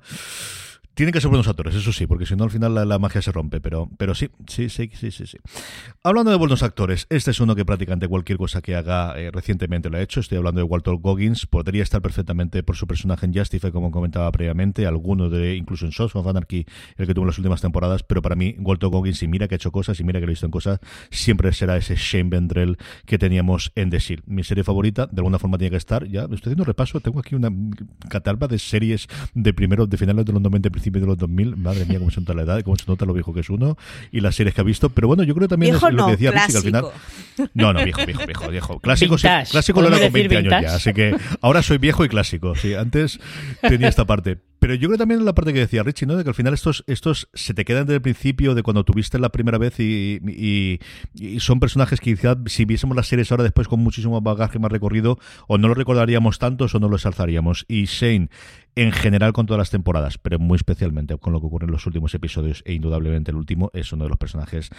tienen que ser buenos actores, eso sí, porque si no al final la, la magia se rompe, pero, pero sí, sí, sí, sí, sí, sí. Hablando de buenos actores, este es uno que prácticamente cualquier cosa que haga eh, recientemente lo ha hecho. Estoy hablando de Walter Goggins, podría estar perfectamente por su personaje en Justify, como comentaba previamente, alguno de incluso en Sons of Anarchy, el que tuvo las últimas temporadas, pero para mí Walter Goggins, y mira que ha hecho cosas, y mira que lo ha visto en cosas, siempre será ese Shane Vendrell que teníamos en The Shield. Mi serie favorita, de alguna forma tiene que estar, ya estoy haciendo repaso, tengo aquí una catalba de series de primeros, de finales de los 90 y principio de los 2000, madre mía, cómo se nota la edad, cómo se nota lo viejo que es uno y las series que ha visto. Pero bueno, yo creo que también Viejo es lo no, que decía Richie, que al final. No, no, viejo, viejo, viejo, viejo. Clásico, sí, Vintage. clásico lo era ¿Podemos con 20 decir años vintage? ya, así que ahora soy viejo y clásico. Sí, antes tenía esta parte. Pero yo creo también la parte que decía Richie, ¿no? De que al final estos, estos se te quedan desde el principio de cuando tuviste la primera vez y, y- y son personajes que quizás si viésemos las series ahora después con muchísimo bagaje, más recorrido, o no lo recordaríamos tantos o no los alzaríamos. Y Shane, en general con todas las temporadas, pero muy especialmente con lo que ocurre en los últimos episodios e indudablemente el último, es uno de los personajes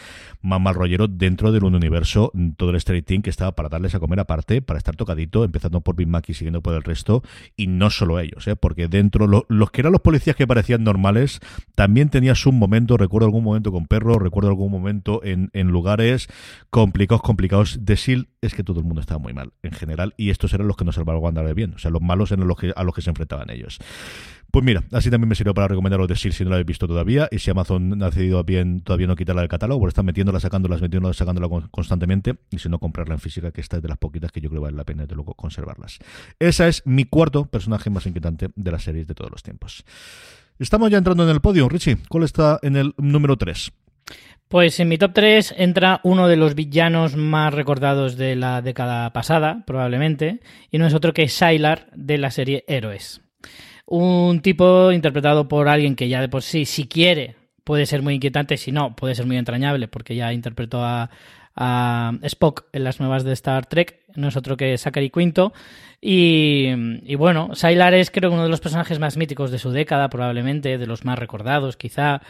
más mal rollero dentro de un universo, todo el Straight Team que estaba para darles a comer aparte, para estar tocadito, empezando por Big Mac y siguiendo por el resto, y no solo ellos, ¿eh? porque dentro, lo- los que eran los policías que parecían normales, también tenías un momento, recuerdo algún momento con perro, recuerdo algún momento en, en lugares complicados, complicados. De SEAL es que todo el mundo estaba muy mal, en general, y estos eran los que no salvaban andar de bien, o sea, los malos eran a los que se enfrentaban ellos. Pues mira, así también me sirvió para recomendar los de SEAL si no lo habéis visto todavía. Y si Amazon ha decidido bien todavía no quitarla del catálogo, porque están metiéndola, sacándolas, metiéndola, sacándola con- constantemente. Y si no, comprarla en física, que esta es de las poquitas que yo creo que vale la pena de luego conservarlas. Esa es mi cuarto personaje más inquietante de las series de todos los tiempos. Estamos ya entrando en el podio. Richie, ¿cuál está en el número 3? Pues en mi top 3 entra uno de los villanos más recordados de la década pasada, probablemente, y no es otro que Sylar de la serie Héroes. Un tipo interpretado por alguien que ya de por sí, si quiere, puede ser muy inquietante, si no, puede ser muy entrañable, porque ya interpretó a, a Spock en las nuevas de Star Trek, no es otro que Zachary Quinto. Y, bueno, Sylar es creo uno de los personajes más míticos de su década, probablemente, de los más recordados, quizá.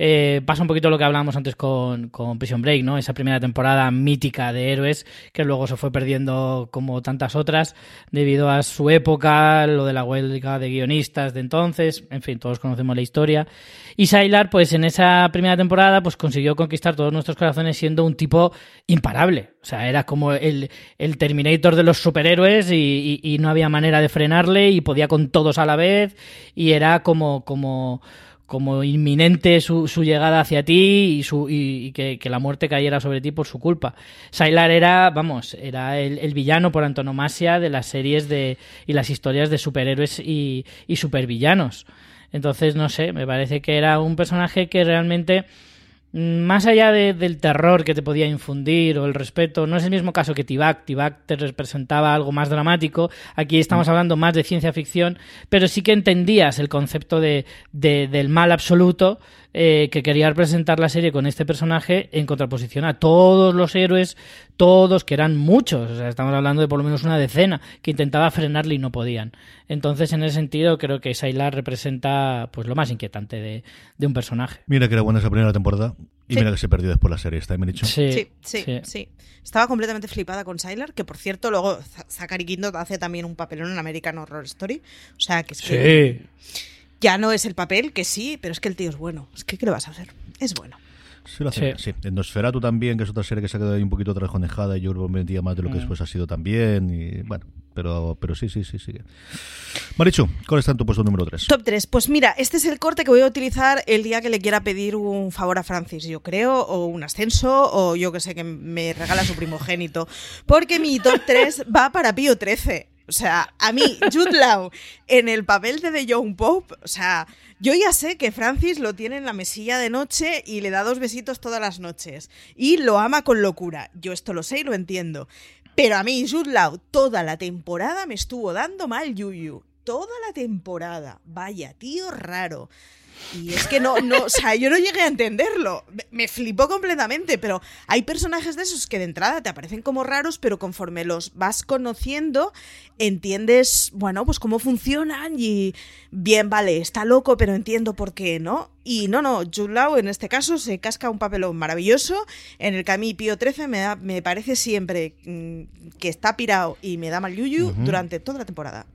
Eh, pasa un poquito lo que hablábamos antes con, con Prison Break, ¿no? Esa primera temporada mítica de héroes que luego se fue perdiendo como tantas otras debido a su época, lo de la huelga de guionistas de entonces, en fin, todos conocemos la historia. Y Sylar, pues en esa primera temporada, pues consiguió conquistar todos nuestros corazones siendo un tipo imparable. O sea, era como el, Terminator de los superhéroes y- y no había manera de frenarle y podía con todos a la vez y era como, como, como inminente su, su llegada hacia ti y, su, y, que, la muerte cayera sobre ti por su culpa. Sylar era, vamos, era el, el villano por antonomasia de las series de, y las historias de superhéroes y, y supervillanos. Entonces, no sé, me parece que era un personaje que realmente, más allá de- del terror que te podía infundir o el respeto, no es el mismo caso que Tibak. Tibak te representaba algo más dramático. Aquí estamos hablando más de ciencia ficción, pero sí que entendías el concepto de, de- del mal absoluto eh, que quería representar la serie con este personaje en contraposición a todos los héroes, todos, que eran muchos, o sea, estamos hablando de por lo menos una decena, que intentaba frenarle y no podían. Entonces, en ese sentido, creo que Sylar representa pues lo más inquietante de, de un personaje. Mira que era buena esa primera temporada y Sí. mira que se perdió después la serie. ¿Está bien dicho? Sí, Sí, sí, sí, Estaba completamente flipada con Sylar, que por cierto, luego Zachary Quinto hace también un papelón en American Horror Story. O sea, que es que Sí. ya no es el papel, que sí, pero es que el tío es bueno. Es que, ¿qué le vas a hacer? Es bueno. Sí, lo hace Sí. sí. En Nosferatu también, que es otra serie que se ha quedado ahí un poquito trajonejada y yo creo que vendía más de lo que Mm. después ha sido también. Y bueno, pero, pero sí, sí, sí, sigue. Marichu, ¿cuál está en tu puesto número 3? Top 3. Pues mira, este es el corte que voy a utilizar el día que le quiera pedir un favor a Francis, yo creo, o un ascenso, o yo que sé, que me regala su primogénito. Porque mi top 3 va para Pío 13. O sea, a mí, Jude Law, en el papel de The Young Pope, o sea, yo ya sé que Francis lo tiene en la mesilla de noche y le da dos besitos todas las noches. Y lo ama con locura. Yo esto lo sé y lo entiendo. Pero a mí, Jude Law, toda la temporada me estuvo dando mal Yuyu. Toda la temporada. Vaya, tío raro. Y es que no, no, o sea, yo no llegué a entenderlo. Me, flipó completamente, pero hay personajes de esos que de entrada te aparecen como raros, pero conforme los vas conociendo, entiendes, bueno, pues cómo funcionan y bien, vale, está loco, pero entiendo por qué, ¿no? Y no, no, Jude Law en este caso se casca un papelón maravilloso en el que a mí Pío 13 me, da- me parece siempre mm, que está pirado y me da mal yuyu durante toda la temporada.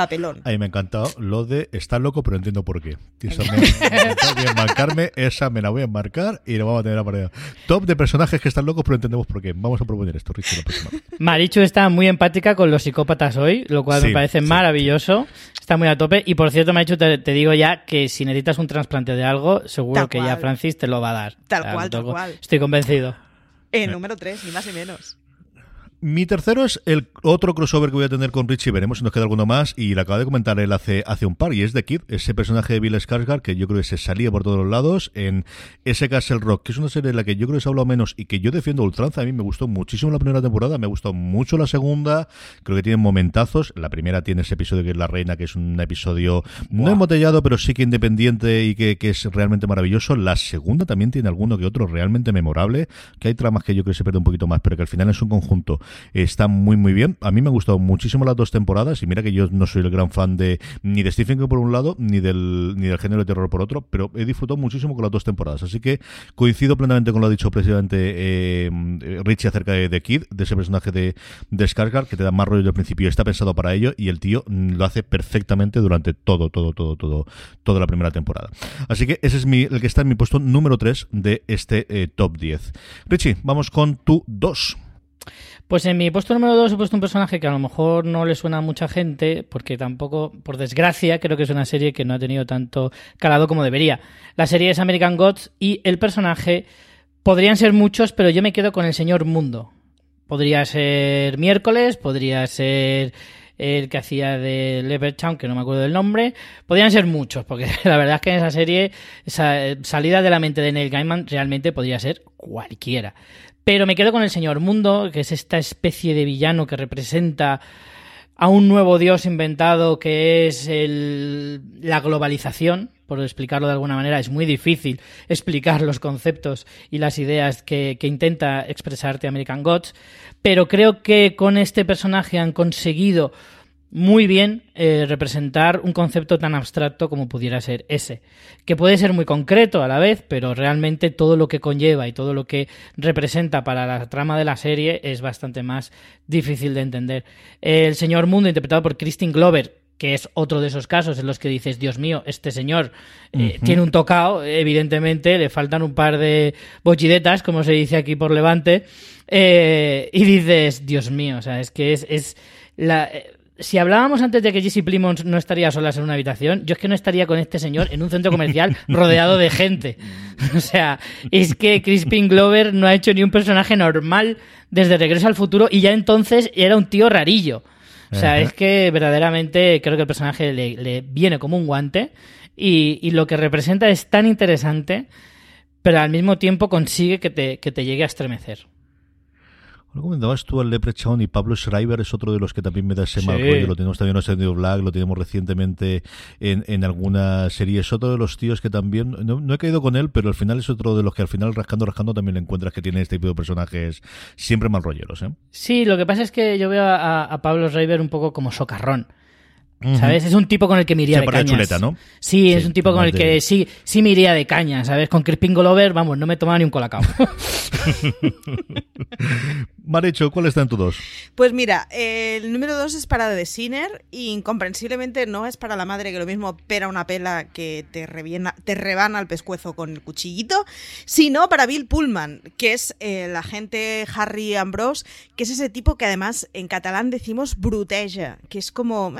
Papelón. A mí me ha encantado lo de está loco, pero entiendo por qué. Esa me. Voy a enmarcarme, esa me la voy a enmarcar y la vamos a tener a pared. Top de personajes que están locos, pero entendemos por qué. Vamos a proponer esto, Richie, la próxima vez. Marichu está muy empática con los psicópatas hoy, lo cual Sí, me parece sí. maravilloso. Está muy a tope. Y por cierto, Marichu, te, te digo ya que si necesitas un trasplante de algo, seguro Tal que ya. Francis te lo va a dar. Tal cual, no tal cual. Estoy convencido. Eh, número 3, ni más ni menos. Mi tercero es el otro crossover que voy a tener con Richie, veremos si nos queda alguno más, y lo acaba de comentar él hace, hace un par, y es The Kid, ese personaje de Bill Skarsgård que yo creo que se salía por todos los lados en ese Castle Rock, que es una serie en la que yo creo que se ha hablado menos y que yo defiendo ultranza, a mí me gustó muchísimo la primera temporada, me gustó mucho la segunda, creo que tiene momentazos, la primera tiene ese episodio que es La Reina, que es un episodio no embotellado, pero sí que independiente y que, que es realmente maravilloso, la segunda también tiene alguno que otro realmente memorable, que hay tramas que yo creo que se pierde un poquito más, pero que al final es un conjunto está muy muy bien. A mí me han gustado muchísimo las dos temporadas y mira que yo no soy el gran fan de ni de Stephen King por un lado ni del ni del género de terror por otro, pero he disfrutado muchísimo con las dos temporadas. Así que coincido plenamente con lo ha dicho precisamente eh, Richie acerca de Kid, de ese personaje de, de que te da más rollo del principio, está pensado para ello y el tío lo hace perfectamente durante todo, todo, todo, todo, toda la primera temporada. Así que ese es mi, el que está en mi puesto número 3 de este eh, top 10. Richie, vamos con tu 2. Pues en mi puesto número 2 he puesto un personaje que a lo mejor no le suena a mucha gente, porque tampoco, por desgracia, creo que es una serie que no ha tenido tanto calado como debería. La serie es American Gods y el personaje podrían ser muchos, pero yo me quedo con el señor Mundo. Podría ser miércoles, podría ser el que hacía de Levertown, que no me acuerdo del nombre. Podrían ser muchos, porque la verdad es que en esa serie, esa salida de la mente de Neil Gaiman realmente podría ser cualquiera. Pero me quedo con el Señor Mundo, que es esta especie de villano que representa a un nuevo dios inventado que es el, la globalización, por explicarlo de alguna manera, es muy difícil explicar los conceptos y las ideas que, que, intenta expresarte American Gods, pero creo que con este personaje han conseguido muy bien eh, representar un concepto tan abstracto como pudiera ser ese, que puede ser muy concreto a la vez, pero realmente todo lo que conlleva y todo lo que representa para la trama de la serie es bastante más difícil de entender. El señor Mundo, interpretado por Christine Glover, que es otro de esos casos en los que dices, Dios mío, este señor eh, tiene un tocado, evidentemente, le faltan un par de bochidetas, como se dice aquí por Levante, eh, y dices, Dios mío, o sea, es que es, es la si hablábamos antes de que Jesse Plimons no estaría sola en una habitación, yo es que no estaría con este señor en un centro comercial rodeado de gente. O sea, es que Crispin Glover no ha hecho ni un personaje normal desde Regreso al Futuro y ya entonces era un tío rarillo. O sea, es que verdaderamente creo que el personaje le, viene como un guante y, y, lo que representa es tan interesante, pero al mismo tiempo consigue que te, que te llegue a estremecer. Lo comentabas tú al Leprechaun y Pablo Schreiber es otro de los que también me da ese mal rollo. Lo tenemos también en Ascendido Black, lo tenemos recientemente en, en alguna serie. Es otro de los tíos que también, no, he caído con él, pero al final es otro de los que al final rascando, rascando también encuentras que tiene este tipo de personajes siempre mal rolleros. ¿eh? Sí, lo que pasa es que yo veo a, a Pablo Schreiber un poco como socarrón. ¿Sabes? Es un tipo con el que me iría de cañas. Chuleta, ¿no? Sí, es un tipo con el que sí, sí me iría de caña, ¿sabes? Con Crispin Glover, vamos, no me tomaba ni un colacao. Marecho, ¿cuál está en tu dos? Pues mira, el número dos es para The Sinner y incomprensiblemente no es para la madre que lo mismo pera una pela que te, reviena, te rebana el pescuezo con el cuchillito, sino para Bill Pullman, que es el agente Harry Ambrose, que es ese tipo que además en catalán decimos bruteja, que es como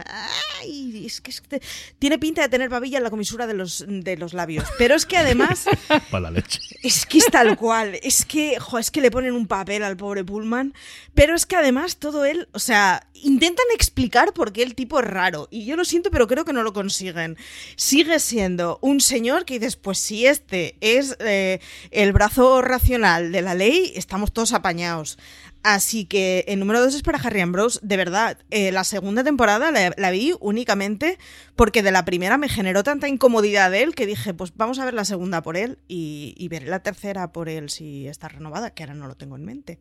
es que, tiene pinta de tener babilla en la comisura de los, de los labios. Pero es que además. Para la leche. Es que es tal cual. Es que, jo, es que le ponen un papel al pobre Pullman. Pero es que además todo él. O sea, intentan explicar por qué el tipo es raro. Y yo lo siento, pero creo que no lo consiguen. Sigue siendo un señor que dices, pues si este es eh, el brazo racional de la ley, estamos todos apañados. Así que el número 2 es para Harry Ambrose. De verdad, eh, la segunda temporada la, vi únicamente porque de la primera me generó tanta incomodidad de él que dije, pues vamos a ver la segunda por él y, veré la tercera por él si está renovada, que ahora no lo tengo en mente.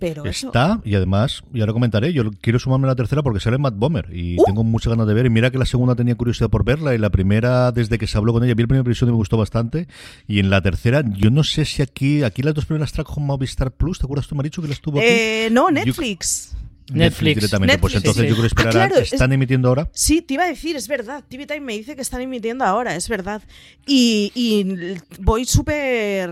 Pero está, y además, ya lo comentaré, yo quiero sumarme a la tercera porque sale Matt Bomer y uh. tengo muchas ganas de ver. Y mira que la segunda tenía curiosidad por verla y la primera, desde que se habló con ella, vi el primer episodio y me gustó bastante. Y en la tercera, yo no sé si aquí, aquí las dos primeras trajo Movistar Plus, ¿te acuerdas tú, Maricho, que las tuvo aquí? Eh, no, Netflix. Netflix. directamente. pues entonces yo creo que esperarán. Ah, ¿Están emitiendo ahora? Sí, te iba a decir, es verdad. TV Time me dice que están emitiendo ahora, es verdad. Y, voy súper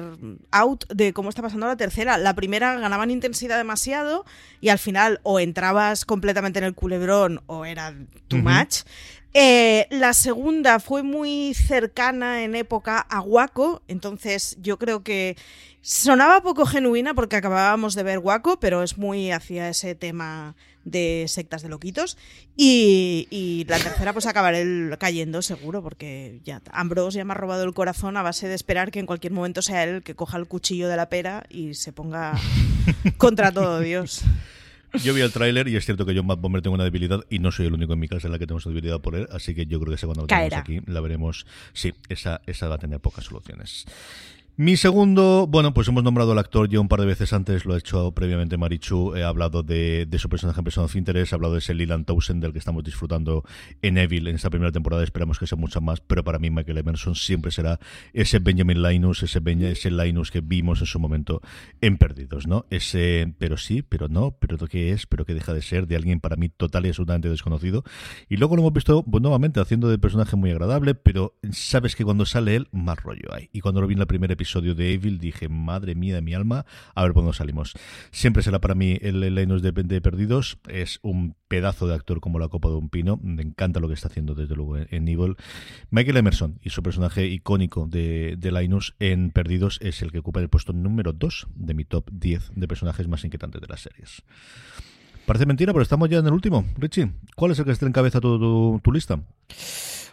out de cómo está pasando la tercera. La primera ganaban intensidad demasiado y al final o entrabas completamente en el culebrón o era too much. Eh, la segunda fue muy cercana en época a Waco, entonces yo creo que sonaba poco genuina porque acabábamos de ver Waco, pero es muy hacia ese tema de sectas de loquitos. Y, y la tercera, pues acabaré el- cayendo seguro, porque ya Ambrose ya me ha robado el corazón a base de esperar que en cualquier momento sea él el que coja el cuchillo de la pera y se ponga contra todo Dios. Yo vi el tráiler y es cierto que yo en Matt Bomber tengo una debilidad y no soy el único en mi casa en la que tenemos debilidad por él, así que yo creo que esa cuando la aquí la veremos. Sí, esa, esa va a tener pocas soluciones. Mi segundo, bueno, pues hemos nombrado al actor ya un par de veces antes, lo ha hecho previamente Marichu, he hablado de, su personaje en Person of Interest, he hablado de ese Leland Townsend del que estamos disfrutando en Evil en esta primera temporada, esperamos que sea mucho más, pero para mí Michael Emerson siempre será ese Benjamin Linus, ese, Ben- ese Linus que vimos en su momento en Perdidos, ¿no? Ese, pero sí, pero no, pero lo que es, pero que deja de ser de alguien para mí total y absolutamente desconocido. Y luego lo hemos visto pues, nuevamente haciendo de personaje muy agradable, pero sabes que cuando sale él, más rollo hay. Y cuando lo vi en el primer episodio de Evil, dije, madre mía de mi alma, a ver dónde salimos. Siempre será para mí el Linus de, de Perdidos, es un pedazo de actor como la copa de un pino, me encanta lo que está haciendo desde luego en, Evil. Michael Emerson y su personaje icónico de, de Linus en Perdidos es el que ocupa el puesto número 2 de mi top 10 de personajes más inquietantes de las series. Parece mentira, pero estamos ya en el último. Richie, ¿cuál es el que está en cabeza tu, tu lista?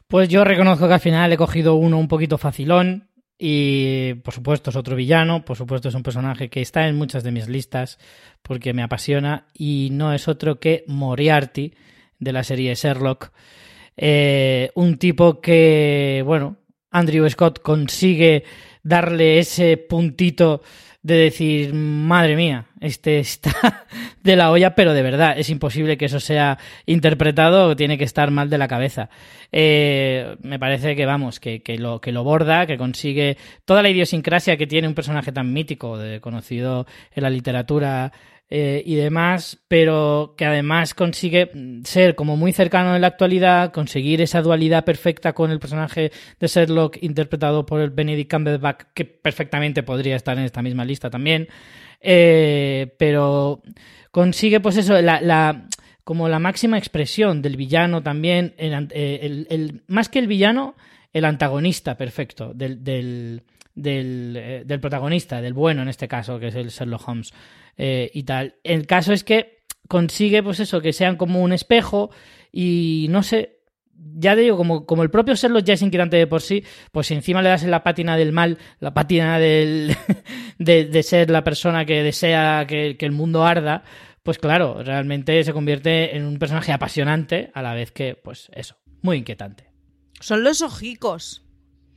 Pues yo reconozco que al final he cogido uno un poquito facilón y por supuesto es otro villano, por supuesto es un personaje que está en muchas de mis listas porque me apasiona y no es otro que Moriarty de la serie Sherlock. Eh, un tipo que, bueno, Andrew Scott consigue darle ese puntito de decir, madre mía, este está de la olla, pero de verdad, es imposible que eso sea interpretado, tiene que estar mal de la cabeza. Eh, me parece que, vamos, que, que, lo, que lo borda, que consigue toda la idiosincrasia que tiene un personaje tan mítico, conocido en la literatura eh, y demás, pero que además consigue ser como muy cercano en la actualidad, conseguir esa dualidad perfecta con el personaje de Sherlock interpretado por el Benedict Cumberbatch, que perfectamente podría estar en esta misma lista también, eh, pero consigue pues eso, la, la, como la máxima expresión del villano también, el, el, más que el villano, el antagonista perfecto del, del, eh, del protagonista, del bueno en este caso, que es el Sherlock Holmes. Eh, y tal. El caso es que consigue, pues eso, que sean como un espejo y no sé, ya te digo, como, como el propio Sherlock ya es inquietante de por sí, pues si encima le das la pátina del mal, la pátina del, de, de, ser la persona que desea que, que el mundo arda, pues claro, realmente se convierte en un personaje apasionante a la vez que, pues eso, muy inquietante. Son los ojicos.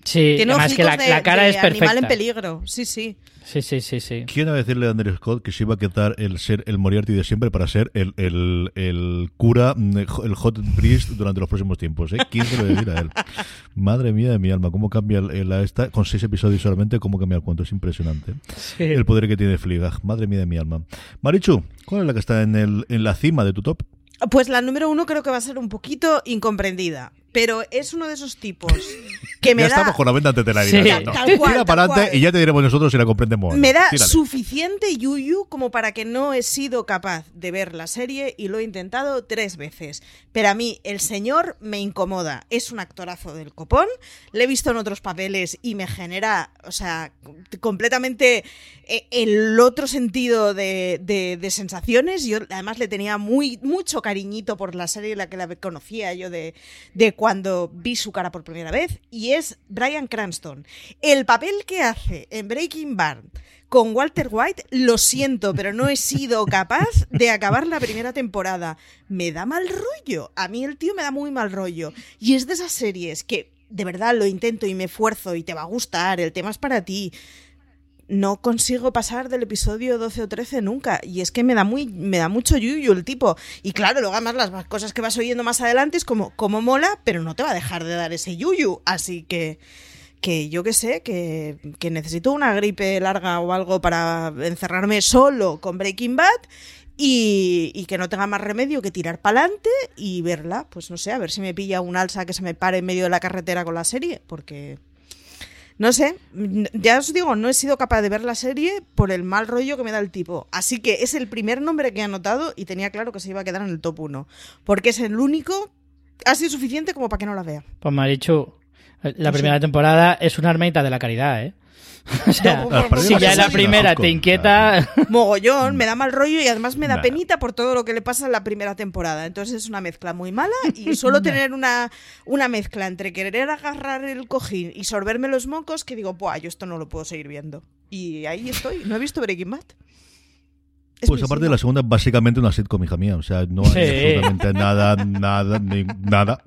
Sí, Tiene además que la, de, la cara de es perfecta. Animal en peligro, sí, sí. Sí, sí, sí, sí. Quiero decirle a Andrew Scott que se iba a quitar el ser el Moriarty de siempre para ser el, el, el cura, el hot priest durante los próximos tiempos. ¿eh? ¿Quién se lo decir a él? Madre mía de mi alma, cómo cambia el, el, esta, con seis episodios solamente, cómo cambia el cuento. Es impresionante. Sí. El poder que tiene Fligag. Madre mía de mi alma. Marichu, ¿cuál es la que está en, el, en la cima de tu top? Pues la número uno creo que va a ser un poquito incomprendida. Pero es uno de esos tipos que me ya da. estamos con la venta ante la Sí. no. Tal cual, Tira para adelante y ya te diremos nosotros si la comprendemos. Me da Tírale. suficiente yuyu como para que no he sido capaz de ver la serie y lo he intentado tres veces. Pero a mí el señor me incomoda. Es un actorazo del copón. Le he visto en otros papeles y me genera, o sea, completamente eh, el otro sentido de, de- de sensaciones. Yo además le tenía muy mucho cariñito por la serie en la que la conocía yo de, de cuando vi su cara por primera vez. Y es Brian Cranston. El papel que hace en Breaking Bad con Walter White, lo siento, pero no he sido capaz de acabar la primera temporada. Me da mal rollo. A mí el tío me da muy mal rollo. Y es de esas series que de verdad lo intento y me esfuerzo y te va a gustar, el tema es para ti. No consigo pasar del episodio 12 o 13 nunca. Y es que me da muy, me da mucho yuyu el tipo. Y claro, luego además las cosas que vas oyendo más adelante es como, como mola, pero no te va a dejar de dar ese yuyu. Así que que yo que sé, que, que necesito una gripe larga o algo para encerrarme solo con Breaking Bad y, y que no tenga más remedio que tirar para adelante y verla. Pues no sé, a ver si me pilla un alza que se me pare en medio de la carretera con la serie, porque... No sé, ya os digo, no he sido capaz de ver la serie por el mal rollo que me da el tipo. Así que es el primer nombre que he anotado y tenía claro que se iba a quedar en el top 1. Porque es el único ha sido suficiente como para que no la vea. Pues Marichu, la primera temporada es una armeita de la caridad, ¿eh? O sea, No, por- si ya la primera te inquieta... Mogollón, me da mal rollo y además me da Nah. penita por todo lo que le pasa en la primera temporada. Entonces es una mezcla muy mala y solo tener una, una mezcla entre querer agarrar el cojín y sorberme los mocos que digo, buah, yo esto no lo puedo seguir viendo. Y ahí estoy, no he visto Breaking Bad. Es Pues aparte de la segunda, básicamente una sitcom, hija mía. O sea, no hay Sí. absolutamente nada, nada, ni nada,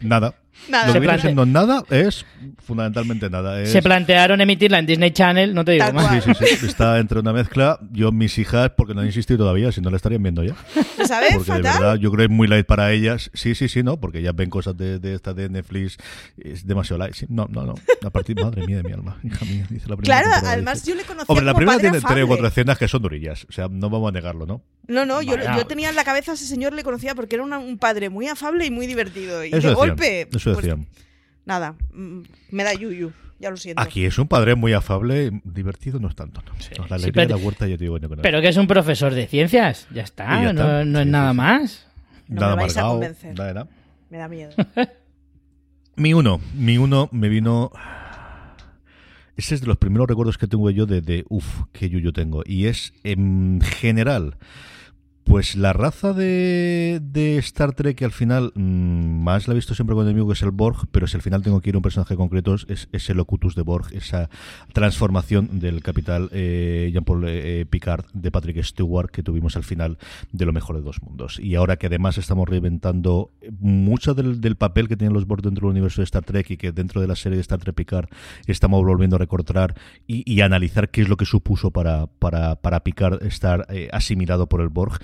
nada. Nada. Lo Se que viene plante- siendo nada es fundamentalmente nada. Es... Se plantearon emitirla en Disney Channel, no te digo Tal más. Sí, sí, sí. Está entre una mezcla. Yo, mis hijas, porque no han insistido todavía, si no la estarían viendo ya. ¿Lo sabes? Porque de Fatal. verdad, yo creo que es muy light para ellas. Sí, sí, sí, no, porque ya ven cosas de, de esta de Netflix. Es demasiado light. Sí, no, no, no. A partir, madre mía de mi alma, hija mía, dice la primera Claro, temporada, además dice. yo le conocía Hombre, la como primera padre tiene tres o cuatro afable. escenas que son durillas. O sea, no vamos a negarlo, ¿no? No, no, yo, Vaya. yo tenía en la cabeza a ese señor, le conocía porque era una- un padre muy afable y muy divertido. Y Eso de decían, golpe, Eso pues, decían. nada, mm, me da yuyu, ya lo siento. Aquí es un padre muy afable, divertido no es tanto. ¿no? No, la Sí, alegría pero- de la huerta ya te digo, bueno, con. Pero que es un profesor de ciencias, ya está, Y ya está. no, no es Sí, nada sí, sí. más. No Nada me vais a convencer. nada, nada. Me da miedo. Mi uno, mi uno me vino. Ese es de los primeros recuerdos que tengo yo de, de uff, qué yuyo tengo. Y es en general. Pues la raza de, Star Trek que al final mm, más la he visto siempre con el amigo que es el Borg, pero si al final tengo que ir a un personaje concreto es, el Locutus de Borg, esa transformación del capital eh, Jean-Paul eh, Picard de Patrick Stewart que tuvimos al final de lo mejor de dos mundos. Y ahora que además estamos reinventando mucho del, papel que tienen los Borg dentro del universo de Star Trek y que dentro de la serie de Star Trek Picard estamos volviendo a recortar y, y analizar qué es lo que supuso para, para, para Picard estar eh, asimilado por el Borg.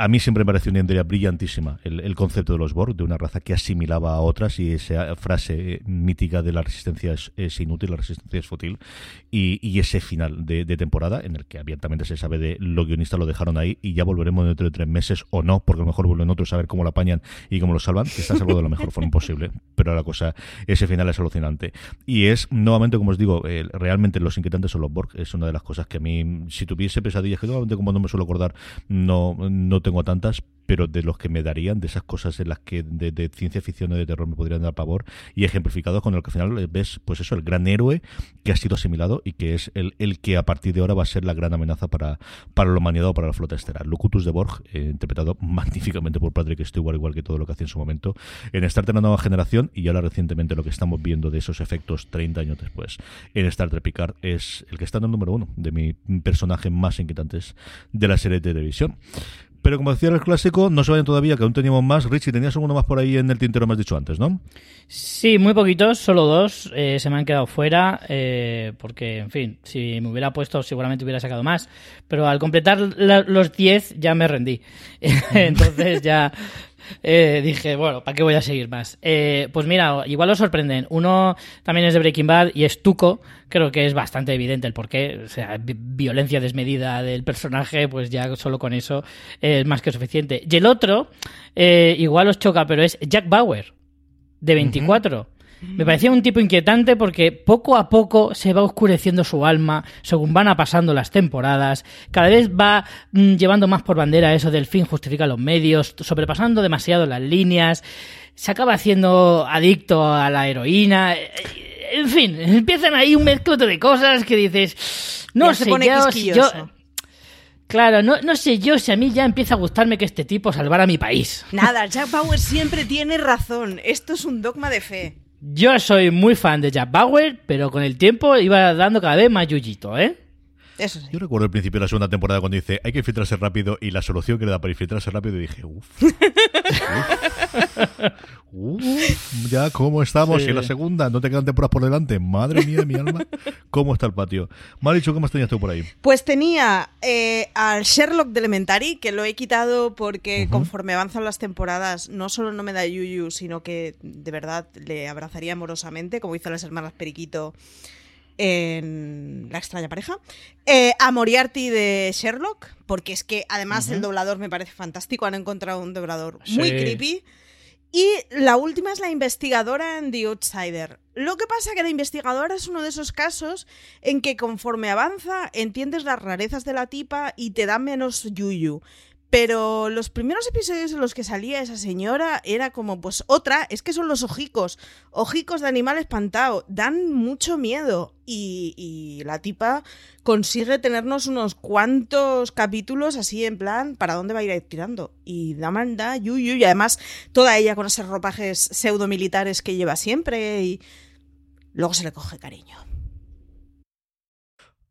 A mí siempre me pareció una idea brillantísima el, el concepto de los Borg, de una raza que asimilaba a otras y esa frase eh, mítica de la resistencia es, es inútil, la resistencia es fútil y, y ese final de, de temporada en el que abiertamente se sabe de los guionistas lo dejaron ahí y ya volveremos dentro de tres meses o no, porque a lo mejor vuelven otros a ver cómo lo apañan y cómo lo salvan, que está salvado de la mejor forma posible, pero la cosa, ese final es alucinante. Y es nuevamente, como os digo, eh, realmente los inquietantes son los Borg, es una de las cosas que a mí, si tuviese pesadillas, que nuevamente como no me suelo acordar, no, no tengo tantas, pero de los que me darían, de esas cosas en las que de, de ciencia ficción o de terror me podrían dar pavor, y ejemplificados con el que al final ves, pues eso, el gran héroe que ha sido asimilado y que es el, el que a partir de ahora va a ser la gran amenaza para, para la humanidad o para la flota estelar. Locutus de Borg, eh, interpretado magníficamente por Patrick Stewart, igual que todo lo que hacía en su momento, en Star Trek La Nueva Generación, y ahora recientemente lo que estamos viendo de esos efectos 30 años después en Star Trek Picard es el que está en el número uno de mis personajes más inquietantes de la serie de televisión. Pero como decía el clásico, no se vayan todavía, que aún teníamos más. Richie, tenías alguno más por ahí en el tintero, me has dicho antes, ¿no? Sí, muy poquitos, solo dos eh, se me han quedado fuera, eh, porque, en fin, si me hubiera puesto seguramente hubiera sacado más, pero al completar los 10 ya me rendí. Entonces ya eh, dije, bueno, ¿para qué voy a seguir más? Eh, pues mira, igual os sorprenden. Uno también es de Breaking Bad y es Tuco, creo que es bastante evidente el porqué, o sea, vi- violencia desmedida del personaje, pues ya solo con eso es más que suficiente. Y el otro, eh, igual os choca, pero es Jack Bauer de 24. Me parecía un tipo inquietante porque poco a poco se va oscureciendo su alma según van a pasando las temporadas. Cada vez va mm, llevando más por bandera eso del fin justifica los medios, sobrepasando demasiado las líneas. Se acaba haciendo adicto a la heroína. eh, En fin, empiezan ahí un mezclote de cosas que dices, no Ya se sé pone yo, si yo. Claro, no, no sé yo si a mí ya empieza a gustarme que este tipo salvara mi país. Nada, Jack Bauer siempre tiene razón. Esto es un dogma de fe. Yo soy muy fan de Jack Bauer, pero con el tiempo iba dando cada vez más yuyito, ¿eh? Eso sí. Yo recuerdo el principio de la segunda temporada cuando dice hay que infiltrarse rápido y la solución que le da para infiltrarse rápido y dije, uff. Uf, ya, ¿cómo estamos? Sí. Y en la segunda, no te quedan temporadas por delante. Madre mía de mi alma, ¿cómo está el patio? Marichu, ¿qué más tenías tú por ahí? Pues tenía eh, al Sherlock de Elementary, que lo he quitado porque conforme avanzan las temporadas, no solo no me da yuyu, sino que de verdad le abrazaría amorosamente, como hizo las hermanas Periquito en La extraña pareja. Eh, a Moriarty de Sherlock, porque es que además el doblador me parece fantástico, han encontrado un doblador muy creepy. Y la última es la investigadora en The Outsider. Lo que pasa que la investigadora es uno de esos casos en que conforme avanza entiendes las rarezas de la tipa y te da menos yuyu. Pero los primeros episodios en los que salía esa señora era como, pues otra, es que son los ojicos, ojicos de animal espantado, dan mucho miedo. Y, y la tipa consigue tenernos unos cuantos capítulos así en plan, ¿para dónde va a ir tirando? Y da manda, yuyu, y además toda ella con esos ropajes pseudo militares que lleva siempre y luego se le coge cariño.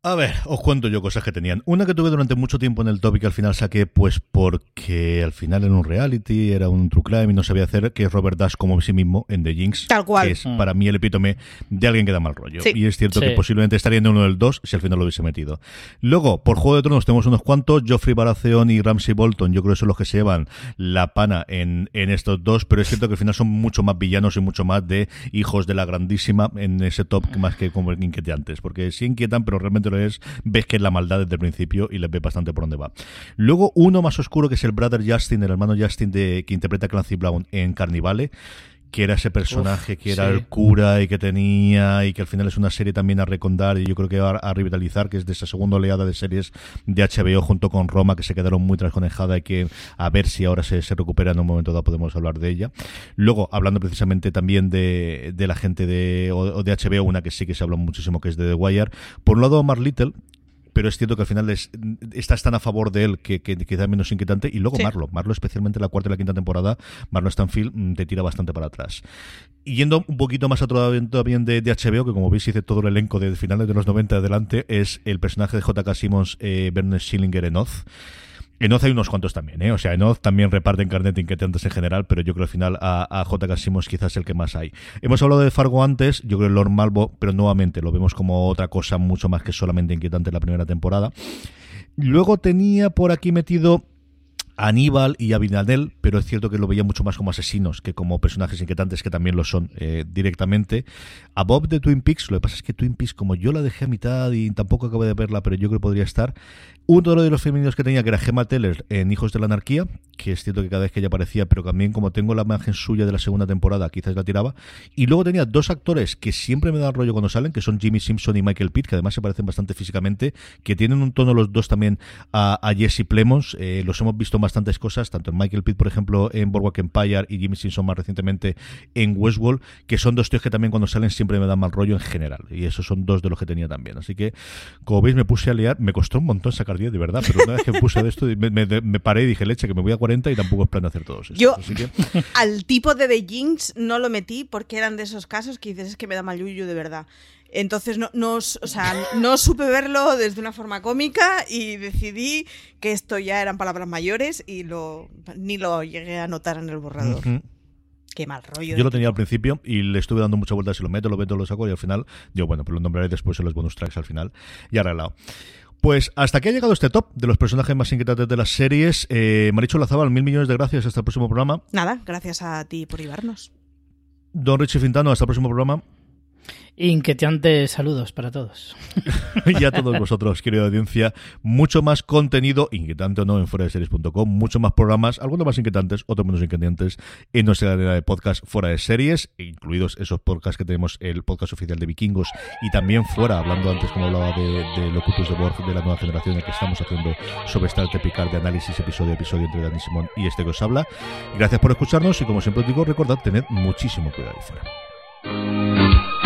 A ver, os cuento yo cosas que tenían. Una que tuve durante mucho tiempo en el top y que al final saqué, pues porque al final era un reality, era un true crime y no sabía hacer, que es Robert Dash como sí mismo en The Jinx. Tal cual. Que es para mí el epítome de alguien que da mal rollo. Sí. Y es cierto Sí. que posiblemente estaría en uno del dos si al final lo hubiese metido. Luego, por Juego de Tronos tenemos unos cuantos, Joffrey Baratheon y Ramsey Bolton, yo creo que son los que se llevan la pana en, en estos dos, pero es cierto que al final son mucho más villanos y mucho más de hijos de la grandísima en ese top más que como inquietantes, porque sí inquietan, pero realmente es, ves que es la maldad desde el principio y les ves bastante por dónde va. Luego uno más oscuro que es el brother Justin, el hermano Justin de, que interpreta Clancy Brown en Carnivale, que era ese personaje que era sí. el cura y que tenía y que al final es una serie también a recondar y yo creo que a, a revitalizar que es de esa segunda oleada de series de HBO junto con Roma que se quedaron muy trasconejada y que a ver si ahora se, se recupera en un momento dado podemos hablar de ella luego hablando precisamente también de, de la gente de, o, de HBO una que sí que se habla muchísimo que es de The Wire por un lado Omar Little pero es cierto que al final es, estás tan a favor de él que, que quizá menos inquietante. Y luego Sí. Marlo, Marlo especialmente la cuarta y la quinta temporada, Marlo Stanfield mm, te tira bastante para atrás. Yendo un poquito más atrás también de, de HBO, que como veis hice todo el elenco de finales de los 90 adelante, es el personaje de J.K. Simmons, eh, Bernard Schillinger en Oz. En Oz hay unos cuantos también, ¿eh? O sea, en Oz también reparten carnet inquietantes en general, pero yo creo al final a, a J.K. Simmons quizás el que más hay. Hemos hablado de Fargo antes, yo creo que Lord Malvo, pero nuevamente lo vemos como otra cosa mucho más que solamente inquietante en la primera temporada. Luego tenía por aquí metido a Aníbal y a Abinadel, pero es cierto que lo veía mucho más como asesinos que como personajes inquietantes, que también lo son eh, directamente. A Bob de Twin Peaks, lo que pasa es que Twin Peaks, como yo la dejé a mitad y tampoco acabé de verla, pero yo creo que podría estar. Uno de los femeninos que tenía, que era Gemma Teller en Hijos de la Anarquía, que es cierto que cada vez que ella aparecía, pero también como tengo la imagen suya de la segunda temporada, quizás la tiraba. Y luego tenía dos actores que siempre me dan rollo cuando salen, que son Jimmy Simpson y Michael Pitt, que además se parecen bastante físicamente, que tienen un tono los dos también a, a Jesse Plemons. Eh, los hemos visto en bastantes cosas, tanto en Michael Pitt, por ejemplo, en Boardwalk Empire y Jimmy Simpson más recientemente en Westworld, que son dos tíos que también cuando salen siempre me dan mal rollo en general. Y esos son dos de los que tenía también. Así que, como veis, me puse a liar. Me costó un montón sacar 10, de verdad, pero una vez que me puse de esto, me, me- me paré y dije, leche, que me voy a 40 y tampoco es plan de hacer todos estos. Yo- Así que, Al tipo de The Jinx no lo metí porque eran de esos casos que dices es que me da mal yuyu de verdad. Entonces no, no, o sea, no supe verlo desde una forma cómica y decidí que esto ya eran palabras mayores y lo ni lo llegué a notar en el borrador. Qué mal rollo. Yo lo tenía al principio y le estuve dando muchas vueltas si lo meto, lo meto, lo saco y al final, digo, bueno, pero lo nombraré después en los bonus tracks al final y arreglado. Pues hasta aquí ha llegado este top de los personajes más inquietantes de las series. Eh, Maricho Lazabal, mil millones de gracias. Hasta el próximo programa. Nada, gracias a ti por llevarnos. Don Richie Fintano, hasta el próximo programa. Inquietantes saludos para todos. y a todos vosotros, querida audiencia, mucho más contenido, inquietante o no, en fuera de series.com, mucho más programas, algunos más inquietantes, otros menos inquietantes, en nuestra cadena de podcast fuera de series, incluidos esos podcasts que tenemos, el podcast oficial de Vikingos, y también fuera, hablando antes, como hablaba de, de Locutus de Borg, de la nueva generación, en que estamos haciendo sobre Star Trek Picard de análisis episodio episodio entre Dani Simón y este que os habla. Gracias por escucharnos y como siempre os digo, recordad, tened muchísimo cuidado ahí fuera.